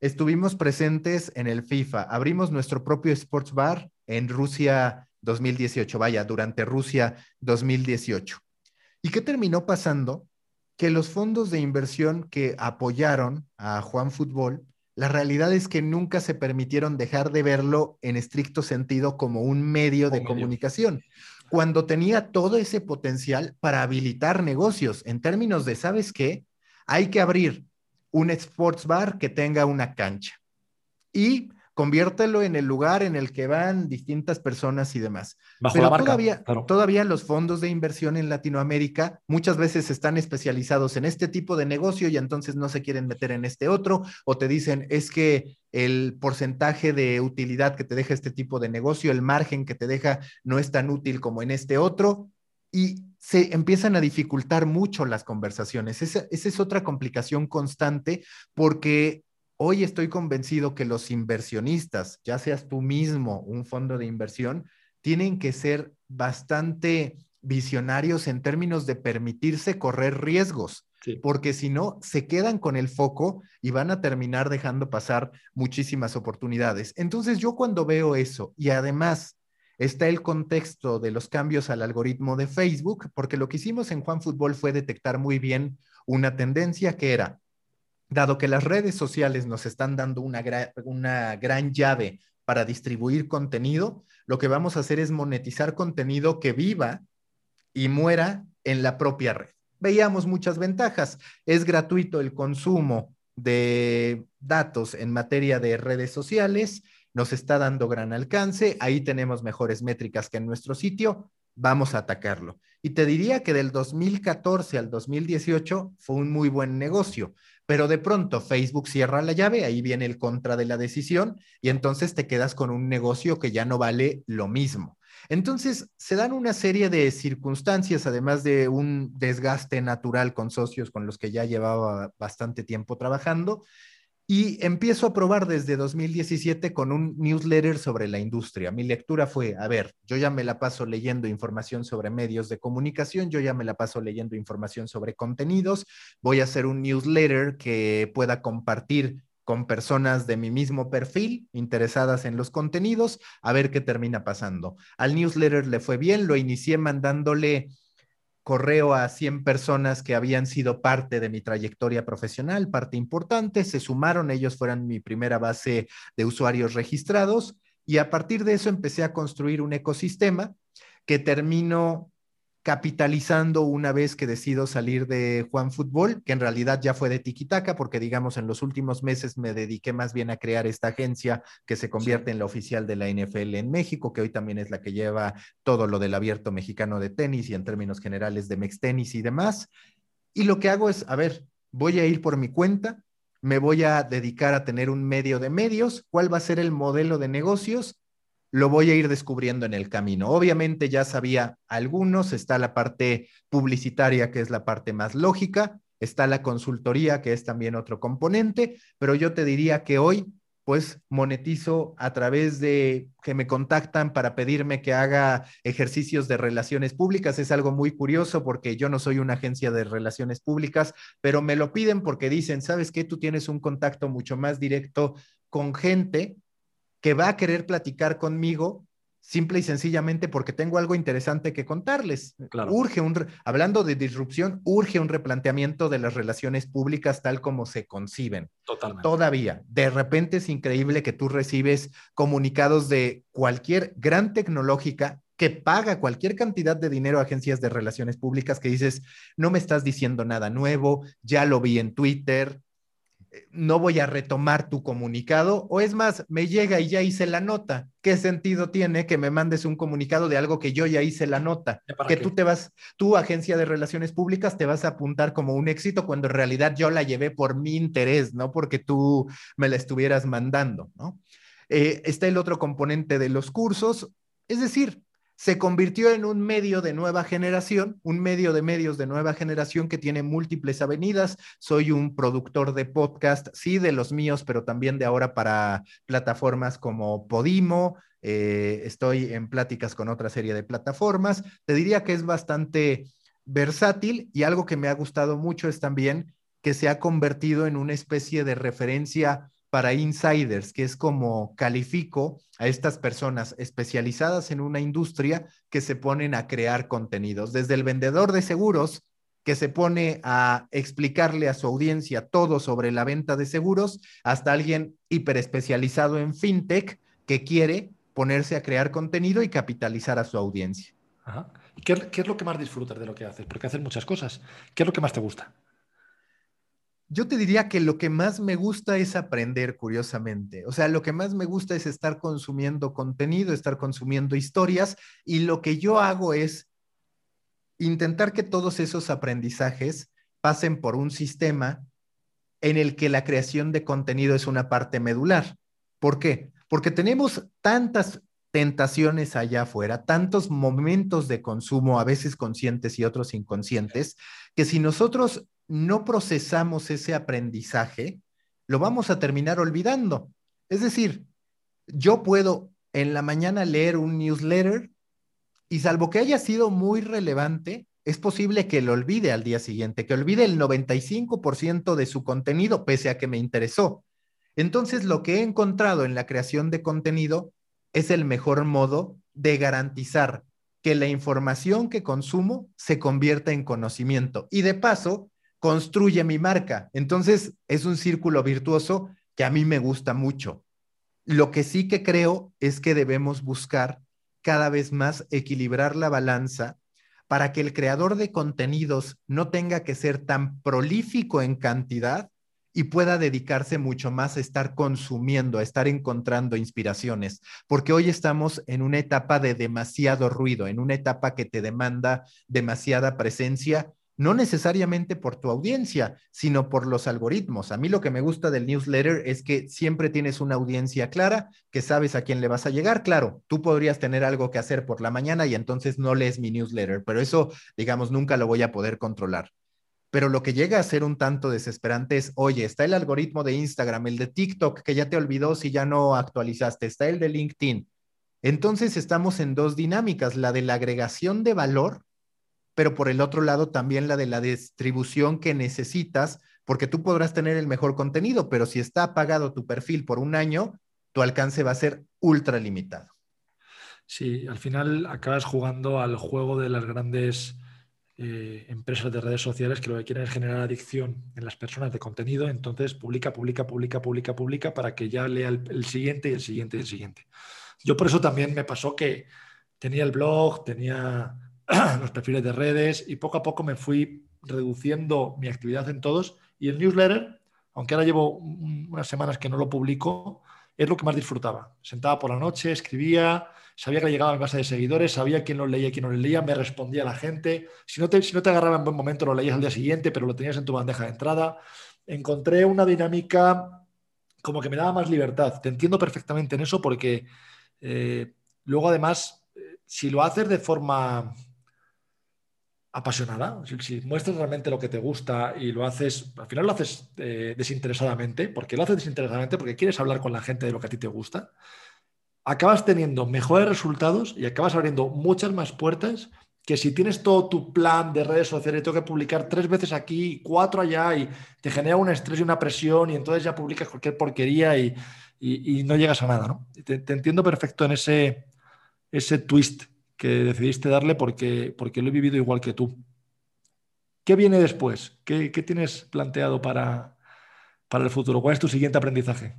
Estuvimos presentes en el FIFA, abrimos nuestro propio sports bar en Rusia 2018, vaya, durante Rusia 2018. ¿Y qué terminó pasando? Que los fondos de inversión que apoyaron a Juan Fútbol, la realidad es que nunca se permitieron dejar de verlo en estricto sentido como un medio de medio. comunicación, cuando tenía todo ese potencial para habilitar negocios en términos de, ¿sabes qué? Hay que abrir un sports bar que tenga una cancha y conviértelo en el lugar en el que van distintas personas y demás. Bajo Pero la marca. todavía, claro. todavía los fondos de inversión en Latinoamérica muchas veces están especializados en este tipo de negocio y entonces no se quieren meter en este otro o te dicen es que el porcentaje de utilidad que te deja este tipo de negocio, el margen que te deja no es tan útil como en este otro y se empiezan a dificultar mucho las conversaciones. Esa, esa es otra complicación constante porque hoy estoy convencido que los inversionistas, ya seas tú mismo un fondo de inversión, tienen que ser bastante visionarios en términos de permitirse correr riesgos, Sí. porque si no, se quedan con el foco y van a terminar dejando pasar muchísimas oportunidades. Entonces yo cuando veo eso y además está el contexto de los cambios al algoritmo de Facebook, porque lo que hicimos en Juan Fútbol fue detectar muy bien una tendencia que era, dado que las redes sociales nos están dando una, una gran llave para distribuir contenido, lo que vamos a hacer es monetizar contenido que viva y muera en la propia red. Veíamos muchas ventajas. Es gratuito el consumo de datos en materia de redes sociales, nos está dando gran alcance, ahí tenemos mejores métricas que en nuestro sitio, vamos a atacarlo. Y te diría que del 2014 al 2018 fue un muy buen negocio, pero de pronto Facebook cierra la llave, ahí viene el contra de la decisión y entonces te quedas con un negocio que ya no vale lo mismo. Entonces, se dan una serie de circunstancias, además de un desgaste natural con socios con los que ya llevaba bastante tiempo trabajando, y empiezo a probar desde 2017 con un newsletter sobre la industria. Mi lectura fue, a ver, yo ya me la paso leyendo información sobre medios de comunicación, yo ya me la paso leyendo información sobre contenidos, voy a hacer un newsletter que pueda compartir con personas de mi mismo perfil interesadas en los contenidos, a ver qué termina pasando. Al newsletter le fue bien, lo inicié mandándole correo a 100 personas que habían sido parte de mi trayectoria profesional, parte importante, se sumaron, ellos fueron mi primera base de usuarios registrados y a partir de eso empecé a construir un ecosistema que termino capitalizando una vez que decido salir de Juan Fútbol, que en realidad ya fue de Tiquitaca, porque digamos en los últimos meses me dediqué más bien a crear esta agencia que se convierte en la oficial de la NFL en México, que hoy también es la que lleva todo lo del abierto mexicano de tenis y en términos generales de Mex Tenis y demás. Y lo que hago es, a ver, voy a ir por mi cuenta, me voy a dedicar a tener un medio de medios, cuál va a ser el modelo de negocios, lo voy a ir descubriendo en el camino. Obviamente ya sabía algunos, está la parte publicitaria, que es la parte más lógica, está la consultoría, que es también otro componente, pero yo te diría que hoy pues monetizo a través de que me contactan para pedirme que haga ejercicios de relaciones públicas. Es algo muy curioso porque yo no soy una agencia de relaciones públicas, pero me lo piden porque dicen, ¿sabes qué? Tú tienes un contacto mucho más directo con gente que va a querer platicar conmigo simple y sencillamente porque tengo algo interesante que contarles. Urge un, hablando de disrupción, urge un replanteamiento de las relaciones públicas tal como se conciben. Totalmente. Todavía, de repente es increíble que tú recibes comunicados de cualquier gran tecnológica que paga cualquier cantidad de dinero a agencias de relaciones públicas que dices, no me estás diciendo nada nuevo, ya lo vi en Twitter, no voy a retomar tu comunicado, o es más, me llega y ya hice la nota. ¿Qué sentido tiene que me mandes un comunicado de algo que yo ya hice la nota? Que tú te vas, tu agencia de relaciones públicas te vas a apuntar como un éxito cuando en realidad yo la llevé por mi interés, no porque tú me la estuvieras mandando, ¿no? Eh, está el otro componente de los cursos, es decir, se convirtió en un medio de nueva generación, un medio de medios de nueva generación que tiene múltiples avenidas. Soy un productor de podcast, sí, de los míos, pero también de ahora para plataformas como Podimo. Eh, estoy en pláticas con otra serie de plataformas. Te diría que es bastante versátil y algo que me ha gustado mucho es también que se ha convertido en una especie de referencia para insiders, que es como califico a estas personas especializadas en una industria que se ponen a crear contenidos, desde el vendedor de seguros que se pone a explicarle a su audiencia todo sobre la venta de seguros, hasta alguien hiperespecializado en fintech que quiere ponerse a crear contenido y capitalizar a su audiencia. ¿Qué, ¿Qué, es lo que más disfrutas de lo que haces? Porque haces muchas cosas. ¿Qué es lo que más te gusta? Yo te diría que lo que más me gusta es aprender, curiosamente. O sea, lo que más me gusta es estar consumiendo contenido, estar consumiendo historias y lo que yo hago es intentar que todos esos aprendizajes pasen por un sistema en el que la creación de contenido es una parte medular. ¿Por qué? Porque tenemos tantas tentaciones allá afuera, tantos momentos de consumo, a veces conscientes y otros inconscientes, que si nosotros no procesamos ese aprendizaje, lo vamos a terminar olvidando. Es decir, yo puedo en la mañana leer un newsletter y salvo que haya sido muy relevante, es posible que lo olvide al día siguiente, que olvide el 95% de su contenido pese a que me interesó. Entonces, lo que he encontrado en la creación de contenido es el mejor modo de garantizar que la información que consumo se convierta en conocimiento. Y de paso, construye mi marca. Entonces, es un círculo virtuoso que a mí me gusta mucho. Lo que sí que creo es que debemos buscar cada vez más equilibrar la balanza para que el creador de contenidos no tenga que ser tan prolífico en cantidad y pueda dedicarse mucho más a estar consumiendo, a estar encontrando inspiraciones, porque hoy estamos en una etapa de demasiado ruido, en una etapa que te demanda demasiada presencia no necesariamente por tu audiencia, sino por los algoritmos. A mí lo que me gusta del newsletter es que siempre tienes una audiencia clara, que sabes a quién le vas a llegar. Claro, tú podrías tener algo que hacer por la mañana y entonces no lees mi newsletter, pero eso, digamos, nunca lo voy a poder controlar. Pero lo que llega a ser un tanto desesperante es, oye, está el algoritmo de Instagram, el de TikTok, que ya te olvidó si ya no actualizaste, está el de LinkedIn. Entonces estamos en dos dinámicas, la de la agregación de valor pero por el otro lado también la de la distribución que necesitas, porque tú podrás tener el mejor contenido, pero si está apagado tu perfil por un año, tu alcance va a ser ultra limitado. Sí, al final acabas jugando al juego de las grandes eh, empresas de redes sociales que lo que quieren es generar adicción en las personas de contenido, entonces publica, publica, publica, publica, publica para que ya lea el, el siguiente y el siguiente y el siguiente. Yo por eso también me pasó que tenía el blog, tenía los perfiles de redes y poco a poco me fui reduciendo mi actividad en todos y el newsletter, aunque ahora llevo unas semanas que no lo publico, es lo que más disfrutaba. Sentaba por la noche, escribía, sabía que llegaba a mi de seguidores, sabía quién lo leía y quién no lo leía, me respondía la gente. Si no, te, si no te agarraba en buen momento, lo leías al día siguiente, pero lo tenías en tu bandeja de entrada. Encontré una dinámica como que me daba más libertad. Te entiendo perfectamente en eso porque eh, luego además, eh, si lo haces de forma apasionada, si, muestras realmente lo que te gusta y lo haces, al final lo haces eh, desinteresadamente, porque lo haces desinteresadamente porque quieres hablar con la gente de lo que a ti te gusta, acabas teniendo mejores resultados y acabas abriendo muchas más puertas que si tienes todo tu plan de redes sociales y tengo que publicar tres veces aquí, cuatro allá y te genera un estrés y una presión y entonces ya publicas cualquier porquería y, no llegas a nada, ¿no? Te, te, entiendo perfecto en ese, ese twist que decidiste darle porque, porque lo he vivido igual que tú. ¿Qué viene después? ¿Qué, tienes planteado para, para el futuro? ¿Cuál es tu siguiente aprendizaje?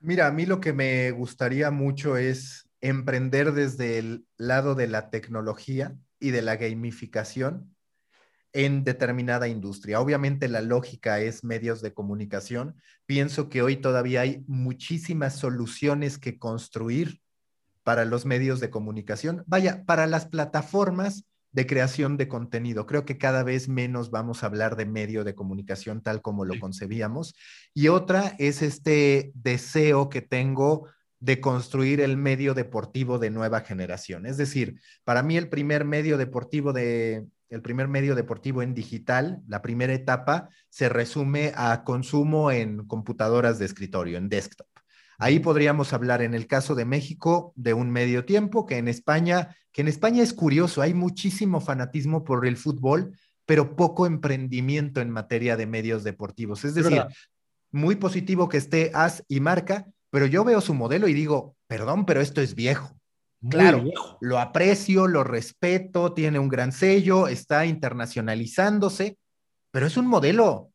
Mira, a mí lo que me gustaría mucho es emprender desde el lado de la tecnología y de la gamificación en determinada industria. Obviamente la lógica es medios de comunicación. Pienso que hoy todavía hay muchísimas soluciones que construir para los medios de comunicación, vaya, para las plataformas de creación de contenido. Creo que cada vez menos vamos a hablar de medio de comunicación tal como lo concebíamos. Y otra es este deseo que tengo de construir el medio deportivo de nueva generación. Es decir, para mí el primer medio deportivo de el primer medio deportivo en digital, la primera etapa se resume a consumo en computadoras de escritorio, en desktop. Ahí podríamos hablar en el caso de México de un medio tiempo, que en España, que en España es curioso, hay muchísimo fanatismo por el fútbol, pero poco emprendimiento en materia de medios deportivos. Es decir, muy positivo que esté As y Marca, pero yo veo su modelo y digo, perdón, pero esto es viejo. claro, lo aprecio, lo respeto, tiene un gran sello, está internacionalizándose, pero es un modelo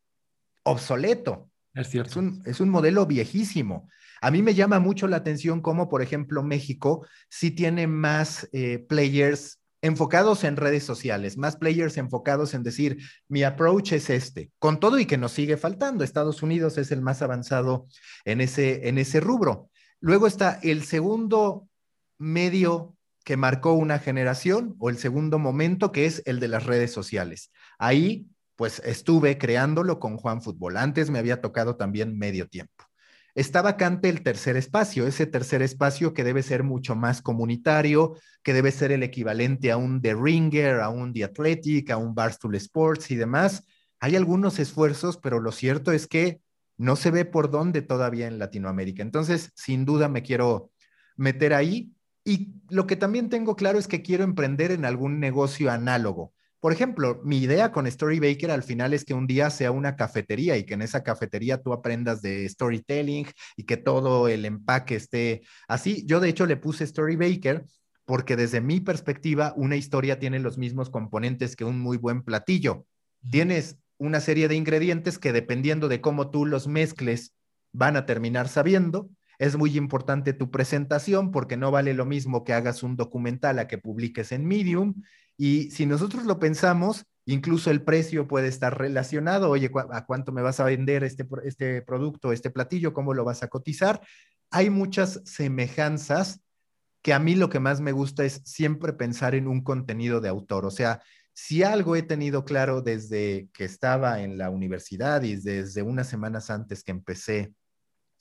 obsoleto. Es cierto. Es un, es un modelo viejísimo. A mí me llama mucho la atención cómo, por ejemplo, México sí tiene más eh, players enfocados en redes sociales, más players enfocados en decir, mi approach es este, con todo y que nos sigue faltando. Estados Unidos es el más avanzado en ese, en ese rubro. Luego está el segundo medio que marcó una generación o el segundo momento que es el de las redes sociales. Ahí pues estuve creándolo con Juan Fútbol. Antes me había tocado también medio tiempo está vacante el tercer espacio, ese tercer espacio que debe ser mucho más comunitario, que debe ser el equivalente a un The Ringer, a un The Athletic, a un Barstool Sports y demás. Hay algunos esfuerzos, pero lo cierto es que no se ve por dónde todavía en Latinoamérica. Entonces, sin duda me quiero meter ahí. Y lo que también tengo claro es que quiero emprender en algún negocio análogo. Por ejemplo, mi idea con Story Baker al final es que un día sea una cafetería y que en esa cafetería tú aprendas de storytelling y que todo el empaque esté así. Yo de hecho le puse Story Baker porque desde mi perspectiva una historia tiene los mismos componentes que un muy buen platillo. Tienes una serie de ingredientes que dependiendo de cómo tú los mezcles van a terminar sabiendo. Es muy importante tu presentación porque no vale lo mismo que hagas un documental a que publiques en Medium y si nosotros lo pensamos, incluso el precio puede estar relacionado. Oye, ¿a cuánto me vas a vender este, este producto, este platillo? ¿Cómo lo vas a cotizar? Hay muchas semejanzas que a mí lo que más me gusta es siempre pensar en un contenido de autor. O sea, si algo he tenido claro desde que estaba en la universidad y desde unas semanas antes que empecé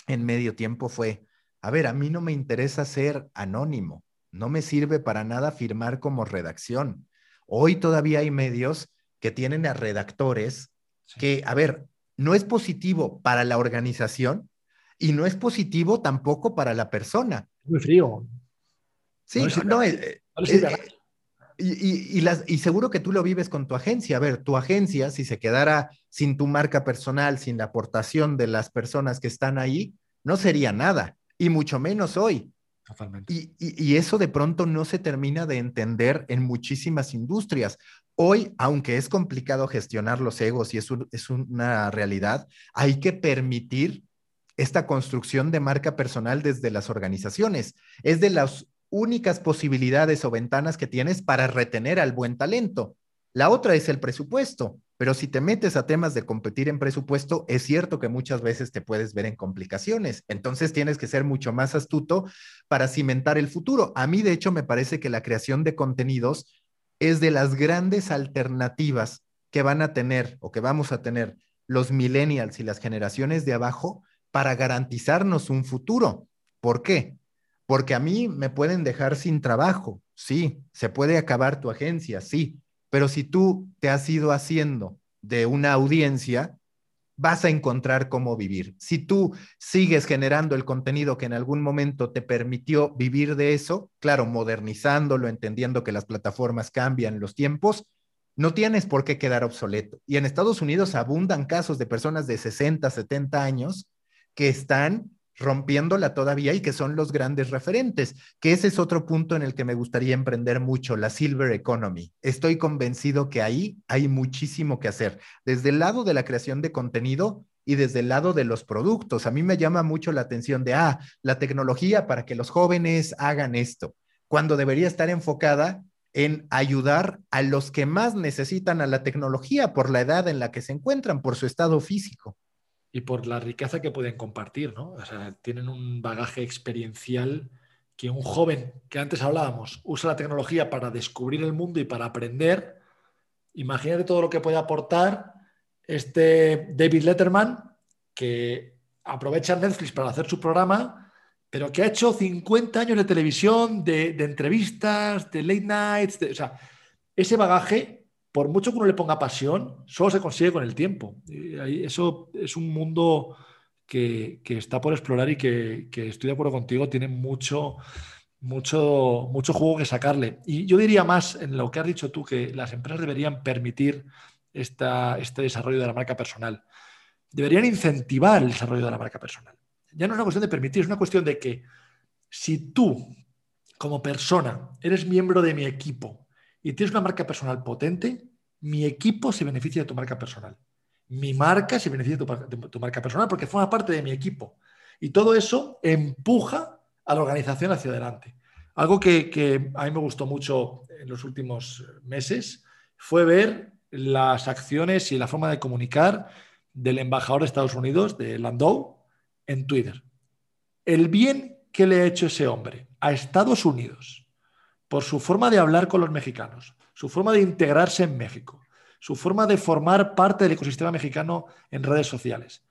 en medio tiempo fue, a ver, a mí no me interesa ser anónimo. No me sirve para nada firmar como redacción. Hoy todavía hay medios que tienen a redactores que, a ver, no es positivo para la organización y no es positivo tampoco para la persona. Muy frío. Sí, no, eh, eh, y, y, seguro que tú lo vives con tu agencia. A ver, tu agencia, si se quedara sin tu marca personal, sin la aportación de las personas que están ahí, no sería nada, y mucho menos hoy. Y, eso de pronto no se termina de entender en muchísimas industrias. Hoy, aunque es complicado gestionar los egos y es, es una realidad, hay que permitir esta construcción de marca personal desde las organizaciones. Es de las únicas posibilidades o ventanas que tienes para retener al buen talento. La otra es el presupuesto. Pero si te metes a temas de competir en presupuesto, es cierto que muchas veces te puedes ver en complicaciones. Entonces tienes que ser mucho más astuto para cimentar el futuro. A mí, de hecho, me parece que la creación de contenidos es de las grandes alternativas que van a tener o que vamos a tener los millennials y las generaciones de abajo para garantizarnos un futuro. ¿Por qué? Porque a mí me pueden dejar sin trabajo, sí, se puede acabar tu agencia, sí, pero si tú te has ido haciendo de una audiencia, vas a encontrar cómo vivir. Si tú sigues generando el contenido que en algún momento te permitió vivir de eso, claro, modernizándolo, entendiendo que las plataformas cambian los tiempos, no tienes por qué quedar obsoleto. Y en Estados Unidos abundan casos de personas de 60, 70 años que están rompiéndola todavía y que son los grandes referentes, que ese es otro punto en el que me gustaría emprender mucho, la Silver Economy. Estoy convencido que ahí hay muchísimo que hacer, desde el lado de la creación de contenido y desde el lado de los productos. A mí me llama mucho la atención de, ah, la tecnología para que los jóvenes hagan esto, cuando debería estar enfocada en ayudar a los que más necesitan a la tecnología por la edad en la que se encuentran, por su estado físico y por la riqueza que pueden compartir, ¿no? O sea, tienen un bagaje experiencial que un joven que antes hablábamos usa la tecnología para descubrir el mundo y para aprender. Imagínate todo lo que puede aportar este David Letterman, que aprovecha Netflix para hacer su programa, pero que ha hecho 50 años de televisión, de, entrevistas, de late nights, o sea, ese bagaje por mucho que uno le ponga pasión, solo se consigue con el tiempo. eso es un mundo que, está por explorar y que, estoy de acuerdo contigo, tiene mucho, mucho, mucho juego que sacarle. Y yo diría más en lo que has dicho tú, que las empresas deberían permitir este desarrollo de la marca personal. Deberían incentivar el desarrollo de la marca personal. Ya no es una cuestión de permitir, es una cuestión de que si tú, como persona, eres miembro de mi equipo, y tienes una marca personal potente, mi equipo se beneficia de tu marca personal. Mi marca se beneficia de tu, marca personal porque forma parte de mi equipo. Y todo eso empuja a la organización hacia adelante. Algo que, que, a mí me gustó mucho en los últimos meses fue ver las acciones y la forma de comunicar del embajador de Estados Unidos, de Landau, en Twitter. El bien que le ha hecho ese hombre a Estados Unidos por su forma de hablar con los mexicanos, su forma de integrarse en México, su forma de formar parte del ecosistema mexicano en redes sociales.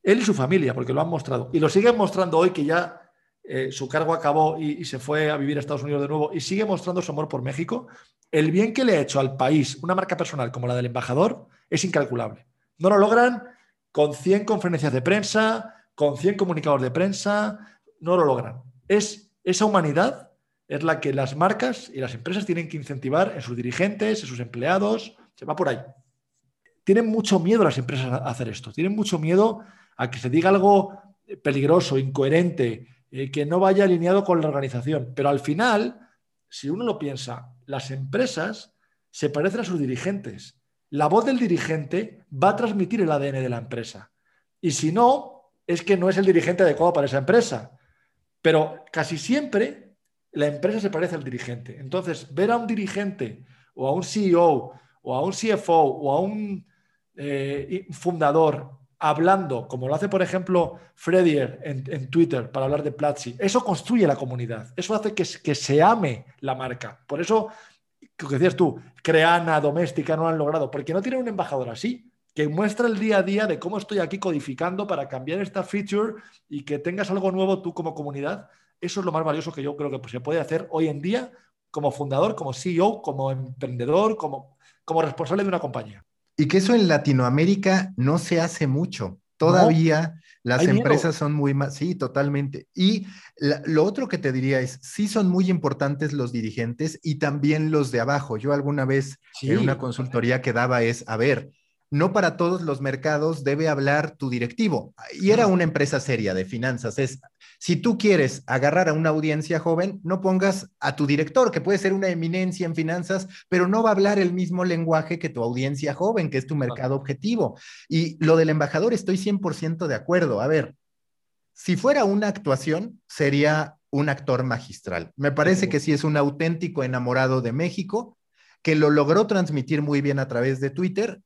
Él y su familia, porque lo han mostrado. Y lo siguen mostrando hoy que ya eh, su cargo acabó y, se fue a vivir a Estados Unidos de nuevo y sigue mostrando su amor por México. El bien que le ha hecho al país una marca personal como la del embajador es incalculable. No lo logran con 100 conferencias de prensa, con 100 comunicados de prensa, no lo logran. Es esa humanidad es la que las marcas y las empresas tienen que incentivar en sus dirigentes, en sus empleados, se va por ahí. Tienen mucho miedo las empresas a hacer esto, tienen mucho miedo a que se diga algo peligroso, incoherente, eh, que no vaya alineado con la organización. Pero al final, si uno lo piensa, las empresas se parecen a sus dirigentes. La voz del dirigente va a transmitir el ADN de la empresa. Y si no, es que no es el dirigente adecuado para esa empresa. Pero casi siempre la empresa se parece al dirigente. Entonces, ver a un dirigente o a un CEO o a un CFO o a un eh, fundador hablando, como lo hace, por ejemplo, Fredier en, Twitter para hablar de Platzi, eso construye la comunidad, eso hace que, se ame la marca. Por eso, que decías tú, Creana, Doméstica no lo han logrado, porque no tienen un embajador así, que muestra el día a día de cómo estoy aquí codificando para cambiar esta feature y que tengas algo nuevo tú como comunidad eso es lo más valioso que yo creo que se puede hacer hoy en día como fundador, como CEO, como emprendedor, como, como responsable de una compañía. Y que eso en Latinoamérica no se hace mucho. Todavía las empresas son muy más, sí, totalmente. Y lo otro que te diría es, sí son muy importantes los dirigentes y también los de abajo. Yo alguna vez en una consultoría que daba es, a ver, no para todos los mercados debe hablar tu directivo. Y era una empresa seria de finanzas. Es, si tú quieres agarrar a una audiencia joven, no pongas a tu director, que puede ser una eminencia en finanzas, pero no va a hablar el mismo lenguaje que tu audiencia joven, que es tu mercado objetivo. Y lo del embajador estoy 100% de acuerdo. A ver, si fuera una actuación, sería un actor magistral. Me parece que sí es un auténtico enamorado de México, que lo logró transmitir muy bien a través de Twitter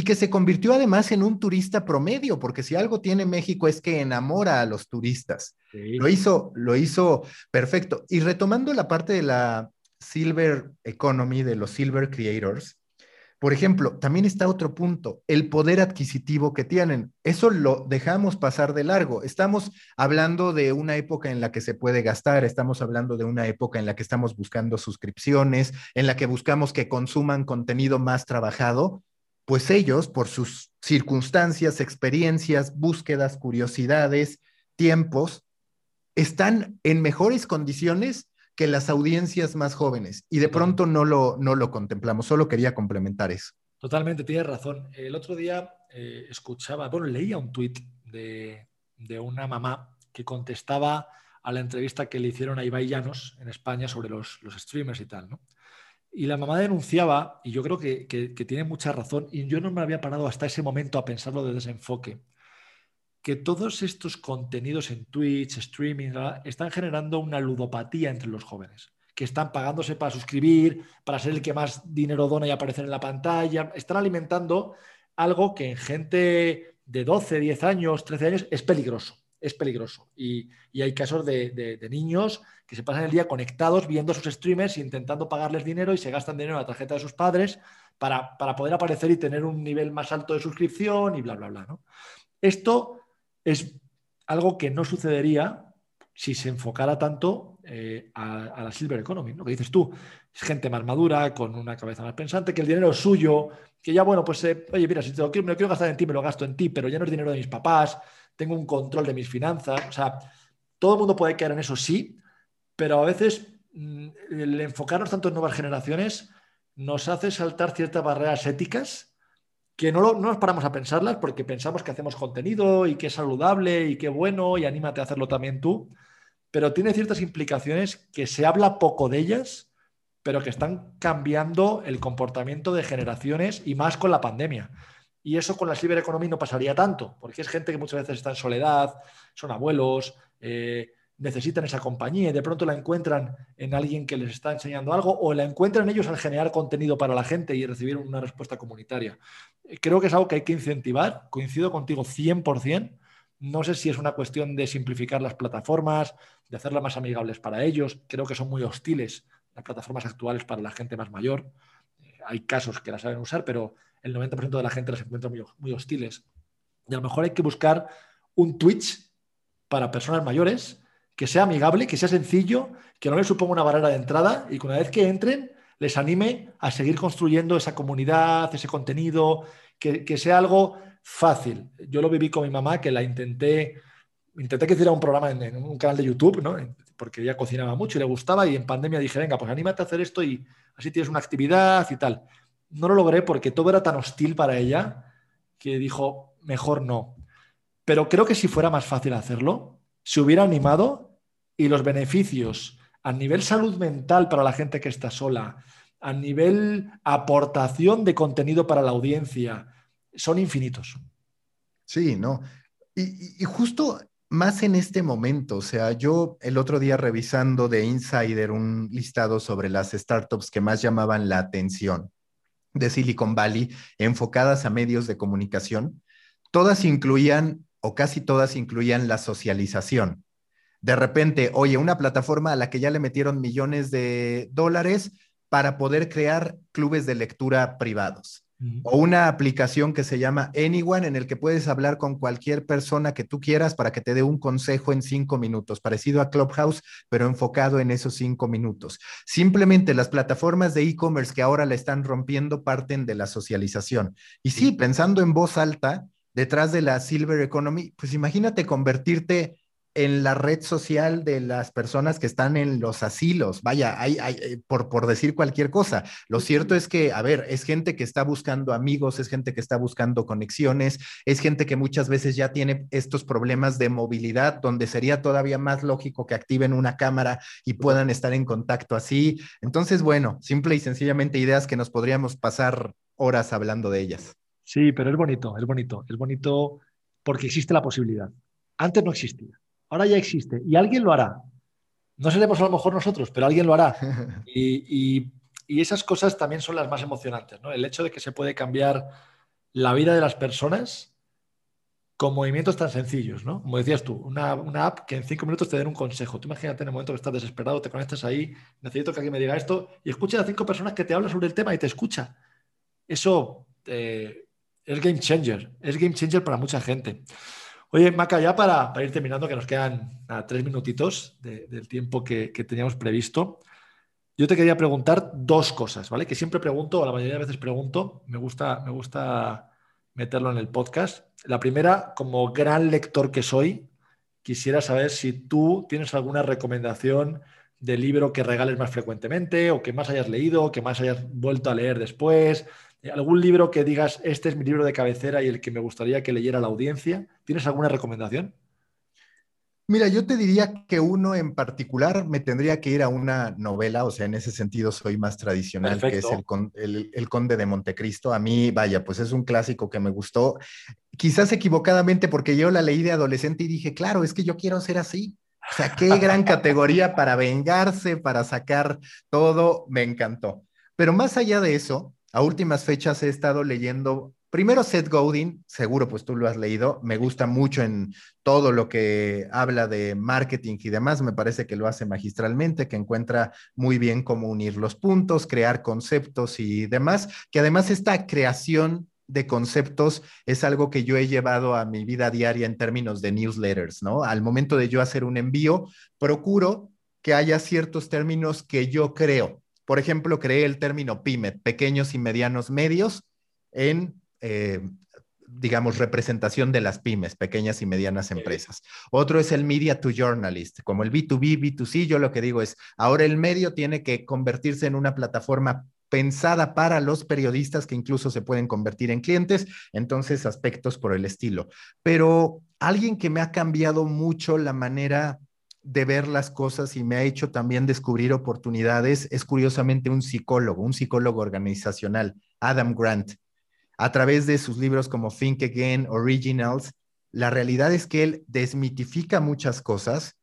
y que se convirtió además en un turista promedio, porque si algo tiene México es que enamora a los turistas. Lo hizo, lo hizo perfecto. Y retomando la parte de la Silver Economy, de los Silver Creators, Por ejemplo, también está otro punto, el poder adquisitivo que tienen. Eso lo dejamos pasar de largo. Estamos hablando de una época en la que se puede gastar, estamos hablando de una época en la que estamos buscando suscripciones, en la que buscamos que consuman contenido más trabajado, pues ellos, por sus circunstancias, experiencias, búsquedas, curiosidades, tiempos, están en mejores condiciones que las audiencias más jóvenes y de pronto no lo, no lo contemplamos. Solo quería complementar eso. Totalmente, tienes razón. El otro día eh, escuchaba, bueno, leía un tuit de, una mamá que contestaba a la entrevista que le hicieron a Ibai Llanos en España sobre los, streamers y tal, ¿no? Y la mamá denunciaba, y yo creo que, tiene mucha razón, y yo no me había parado hasta ese momento a pensarlo de desenfoque, que todos estos contenidos en Twitch, streaming, están generando una ludopatía entre los jóvenes, que están pagándose para suscribir, para ser el que más dinero dona y aparecer en la pantalla, están alimentando algo que en gente de 12, 10 años, 13 años es peligroso, es peligroso. Y, hay casos de, niños que se pasan el día conectados viendo sus streamers, intentando pagarles dinero y se gastan dinero en la tarjeta de sus padres para, para poder aparecer y tener un nivel más alto de suscripción y bla, bla, bla. ¿no? Esto es algo que no sucedería si se enfocara tanto eh, a, la Silver Economy, lo que dices tú, es gente más madura, con una cabeza más pensante, que el dinero es suyo, que ya, bueno, pues, eh, oye, mira, si te lo me lo quiero gastar en ti, me lo gasto en ti, pero ya no es dinero de mis papás, tengo un control de mis finanzas, o sea, todo el mundo puede caer en eso, sí, pero a veces mm, el enfocarnos tanto en nuevas generaciones nos hace saltar ciertas barreras éticas que no, nos paramos a pensarlas porque pensamos que hacemos contenido y que es saludable y que bueno y anímate a hacerlo también tú, pero tiene ciertas implicaciones que se habla poco de ellas, pero que están cambiando el comportamiento de generaciones y más con la pandemia. Y eso con la cibereconomía no pasaría tanto, porque es gente que muchas veces está en soledad, son abuelos, eh, necesitan esa compañía y de pronto la encuentran en alguien que les está enseñando algo o la encuentran ellos al generar contenido para la gente y recibir una respuesta comunitaria. Creo que es algo que hay que incentivar, coincido contigo 100%. No sé si es una cuestión de simplificar las plataformas, de hacerlas más amigables para ellos. Creo que son muy hostiles las plataformas actuales para la gente más mayor. Hay casos que las saben usar, pero el 90% de la gente las encuentra muy, hostiles. Y a lo mejor hay que buscar un Twitch para personas mayores que sea amigable, que sea sencillo, que no les suponga una barrera de entrada y que una vez que entren les anime a seguir construyendo esa comunidad, ese contenido, que, sea algo fácil. Yo lo viví con mi mamá, que la intenté, intenté que hiciera un programa en, un canal de YouTube, ¿no? porque ella cocinaba mucho y le gustaba y en pandemia dije, venga, pues anímate a hacer esto y así tienes una actividad y tal. No lo logré porque todo era tan hostil para ella que dijo, mejor no. Pero creo que si fuera más fácil hacerlo, se hubiera animado y los beneficios a nivel salud mental para la gente que está sola, a nivel aportación de contenido para la audiencia, son infinitos. Sí, ¿no? Y, justo más en este momento, o sea, yo el otro día revisando de Insider un listado sobre las startups que más llamaban la atención de Silicon Valley enfocadas a medios de comunicación, todas incluían o casi todas incluían la socialización de repente, oye, una plataforma a la que ya le metieron millones de dólares para poder crear clubes de lectura privados. O una aplicación que se llama Anyone, en el que puedes hablar con cualquier persona que tú quieras para que te dé un consejo en cinco minutos, parecido a Clubhouse, pero enfocado en esos cinco minutos. Simplemente las plataformas de e-commerce que ahora la están rompiendo parten de la socialización. Y sí, pensando en voz alta, detrás de la Silver Economy, pues imagínate convertirte en la red social de las personas que están en los asilos. Vaya, hay, eh, por, por decir cualquier cosa. Lo cierto es que, a ver, es gente que está buscando amigos, es gente que está buscando conexiones, es gente que muchas veces ya tiene estos problemas de movilidad, donde sería todavía más lógico que activen una cámara y puedan estar en contacto así. Entonces, bueno, simple y sencillamente ideas que nos podríamos pasar horas hablando de ellas. Sí, pero es bonito, es bonito, es bonito porque existe la posibilidad. Antes no existía. Ahora ya existe y alguien lo hará. No seremos a lo mejor nosotros, pero alguien lo hará. Y, esas cosas también son las más emocionantes, ¿no? El hecho de que se puede cambiar la vida de las personas con movimientos tan sencillos, ¿no? Como decías tú, una, app que en cinco minutos te den un consejo. Tú imagínate en el momento que estás desesperado, te conectas ahí, necesito que alguien me diga esto y escucha a cinco personas que te hablan sobre el tema y te escucha. eso eh, es game changer, es game changer para mucha gente. Oye, Maca, ya para, ir terminando, que nos quedan tres minutitos del tiempo que, teníamos previsto, yo te quería preguntar dos cosas, ¿vale? Que siempre pregunto, o la mayoría de veces pregunto, me gusta, me gusta meterlo en el podcast. La primera, como gran lector que soy, quisiera saber si tú tienes alguna recomendación de libro que regales más frecuentemente o que más hayas leído, que más hayas vuelto a leer después, ¿Algún libro que digas, este es mi libro de cabecera y el que me gustaría que leyera la audiencia? ¿Tienes alguna recomendación? Mira, yo te diría que uno en particular me tendría que ir a una novela, o sea, en ese sentido soy más tradicional, que es el, el, Conde de Montecristo. A mí, vaya, pues es un clásico que me gustó, quizás equivocadamente porque yo la leí de adolescente y dije, claro, es que yo quiero ser así. O sea, qué gran categoría para vengarse, para sacar todo, me encantó. Pero más allá de eso, a últimas fechas he estado leyendo, primero Seth Godin, seguro pues tú lo has leído, me gusta mucho en todo lo que habla de marketing y demás, me parece que lo hace magistralmente, que encuentra muy bien cómo unir los puntos, crear conceptos y demás, que además esta creación de conceptos es algo que yo he llevado a mi vida diaria en términos de newsletters, ¿no? Al momento de yo hacer un envío, procuro que haya ciertos términos que yo creo por ejemplo, creé el término PYME, pequeños y medianos medios, en, eh, digamos, representación de las pymes, pequeñas y medianas empresas. Otro es el media to journalist, como el B2B, B2C, yo lo que digo es, ahora el medio tiene que convertirse en una plataforma pensada para los periodistas que incluso se pueden convertir en clientes, entonces aspectos por el estilo. Pero alguien que me ha cambiado mucho la manera de ver las cosas y me ha hecho también descubrir oportunidades es curiosamente un psicólogo, un psicólogo organizacional, Adam Grant. A través de sus libros como Think Again, Originals, la realidad es que él desmitifica muchas cosas.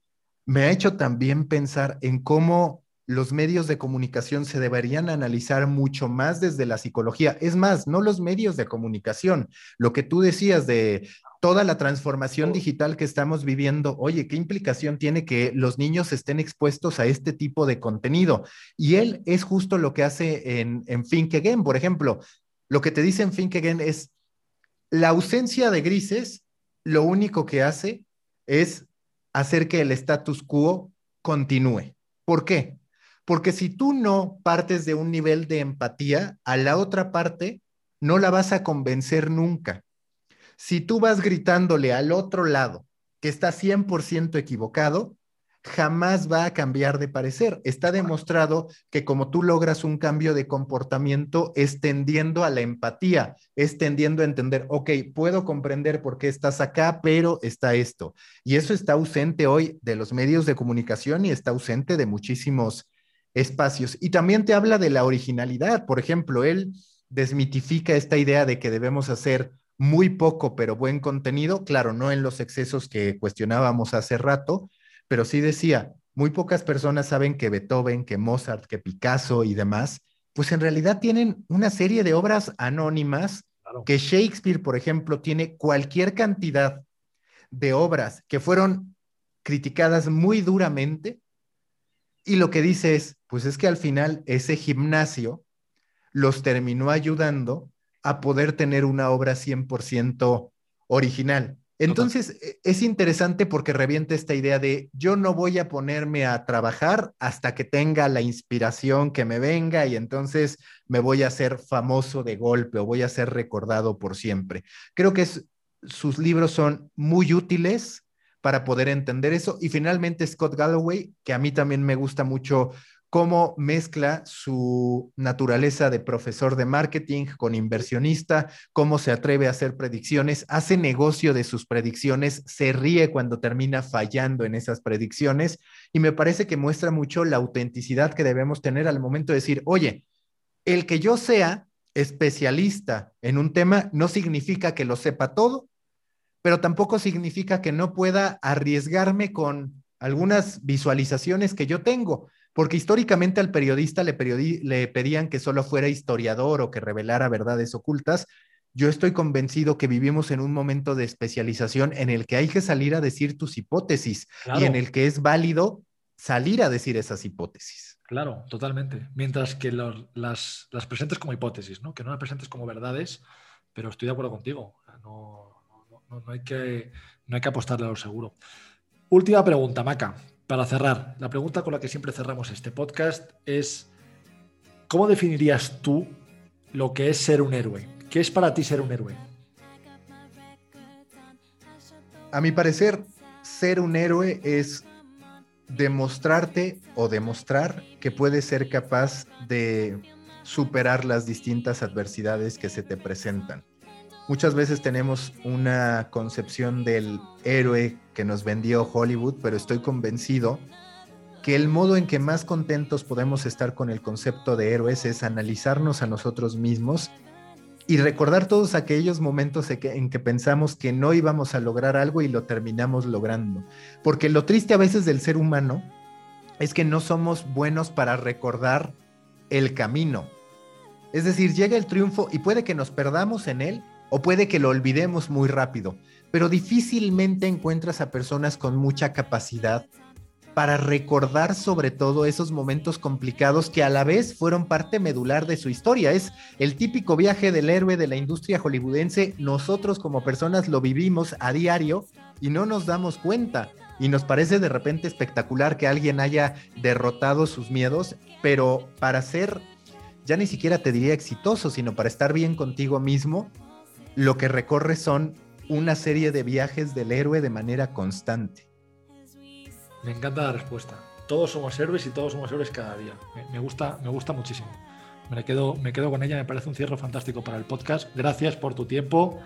Me ha hecho también pensar en cómo los medios de comunicación se deberían analizar mucho más desde la psicología. Es más, no los medios de comunicación, lo que tú decías de toda la transformación digital que estamos viviendo, oye, ¿qué implicación tiene que los niños estén expuestos a este tipo de contenido? Y él es justo lo que hace en, en Think Again, por ejemplo. Lo que te dice en Think Again es la ausencia de grises, lo único que hace es hacer que el status quo continúe. ¿Por qué? Porque si tú no partes de un nivel de empatía, a la otra parte no la vas a convencer nunca. Si tú vas gritándole al otro lado que está 100% equivocado, jamás va a cambiar de parecer. Está demostrado que como tú logras un cambio de comportamiento, es tendiendo a la empatía, es tendiendo a entender, ok, puedo comprender por qué estás acá, pero está esto. Y eso está ausente hoy de los medios de comunicación y está ausente de muchísimos espacios. Y también te habla de la originalidad. Por ejemplo, él desmitifica esta idea de que debemos hacer muy poco, pero buen contenido, claro, no en los excesos que cuestionábamos hace rato, pero sí decía, muy pocas personas saben que Beethoven, que Mozart, que Picasso y demás, pues en realidad tienen una serie de obras anónimas, que Shakespeare, por ejemplo, tiene cualquier cantidad de obras que fueron criticadas muy duramente, y lo que dice es, pues es que al final ese gimnasio los terminó ayudando a poder tener una obra 100% original. Entonces, e, es interesante porque revienta esta idea de yo no voy a ponerme a trabajar hasta que tenga la inspiración que me venga y entonces me voy a hacer famoso de golpe o voy a ser recordado por siempre. Creo que sus libros son muy útiles para poder entender eso. Y finalmente Scott Galloway, que a mí también me gusta mucho cómo mezcla su naturaleza de profesor de marketing con inversionista, cómo se atreve a hacer predicciones, hace negocio de sus predicciones, se ríe cuando termina fallando en esas predicciones. Y me parece que muestra mucho la autenticidad que debemos tener al momento de decir, oye, el que yo sea especialista en un tema no significa que lo sepa todo, pero tampoco significa que no pueda arriesgarme con algunas visualizaciones que yo tengo porque históricamente al periodista le, le pedían que solo fuera historiador o que revelara verdades ocultas. Yo estoy convencido que vivimos en un momento de especialización en el que hay que salir a decir tus hipótesis y en el que es válido salir a decir esas hipótesis. Claro, totalmente. Mientras que las, las, presentes como hipótesis, ¿no? que no las presentes como verdades, pero estoy de acuerdo contigo. No, no, no hay, que, no hay que apostarle a lo seguro. Última pregunta, Maca, para cerrar. La pregunta con la que siempre cerramos este podcast es, ¿cómo definirías tú lo que es ser un héroe? ¿Qué es para ti ser un héroe? A mi parecer, ser un héroe es demostrarte o demostrar que puedes ser capaz de superar las distintas adversidades que se te presentan. Muchas veces tenemos una concepción del héroe que nos vendió Hollywood, pero estoy convencido que el modo en que más contentos podemos estar con el concepto de héroes es analizarnos a nosotros mismos y recordar todos aquellos momentos en que, pensamos que no íbamos a lograr algo y lo terminamos logrando. Porque lo triste a veces del ser humano es que no somos buenos para recordar el camino. Es decir, llega el triunfo y puede que nos perdamos en él o puede que lo olvidemos muy rápido, pero difícilmente encuentras a personas con mucha capacidad para recordar sobre todo esos momentos complicados que a la vez fueron parte medular de su historia. Es el típico viaje del héroe de la industria hollywoodense. Nosotros como personas lo vivimos a diario y no nos damos cuenta. Y nos parece de repente espectacular que alguien haya derrotado sus miedos, pero para ser, ya ni siquiera te diría exitoso, sino para estar bien contigo mismo, lo que recorre son una serie de viajes del héroe de manera constante. Me encanta la respuesta. Todos somos héroes y todos somos héroes cada día. Me, gusta, me gusta muchísimo. Me quedo, me quedo con ella, me parece un cierre fantástico para el podcast. Gracias por tu tiempo,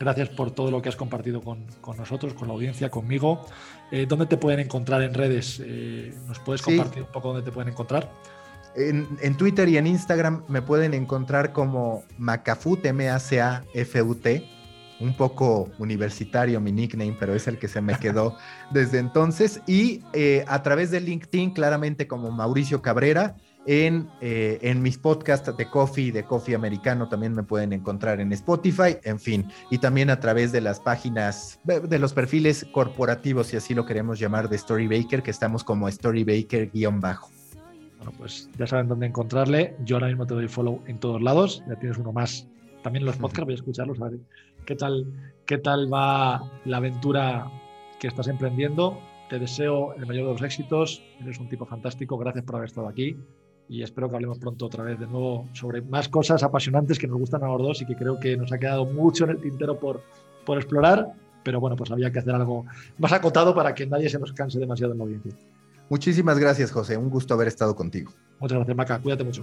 gracias por todo lo que has compartido con, nosotros, con la audiencia, conmigo. Eh, ¿Dónde te pueden encontrar en redes? Eh, ¿Nos puedes compartir un poco dónde te pueden encontrar? En, Twitter y en Instagram me pueden encontrar como Macafut, M-A-C-A-F-U-T. Un poco universitario mi nickname, pero es el que se me quedó desde entonces. Y eh, a través de LinkedIn, claramente como Mauricio Cabrera. En, eh, en, mis podcasts de Coffee, de Coffee Americano, también me pueden encontrar en Spotify, en fin, y también a través de las páginas, de los perfiles corporativos, si así lo queremos llamar, de Storybaker, que estamos como Storybaker-bajo. Bueno, pues ya saben dónde encontrarle. Yo ahora mismo te doy follow en todos lados. Ya tienes uno más. También los podcasts, voy a escucharlos, a ver qué tal, qué tal va la aventura que estás emprendiendo. Te deseo el mayor de los éxitos. Eres un tipo fantástico. Gracias por haber estado aquí. Y espero que hablemos pronto otra vez de nuevo sobre más cosas apasionantes que nos gustan a los dos y que creo que nos ha quedado mucho en el tintero por, por explorar. Pero bueno, pues había que hacer algo más acotado para que nadie se nos canse demasiado en la audiencia. Muchísimas gracias, José. Un gusto haber estado contigo. Muchas gracias, Maca. Cuídate mucho.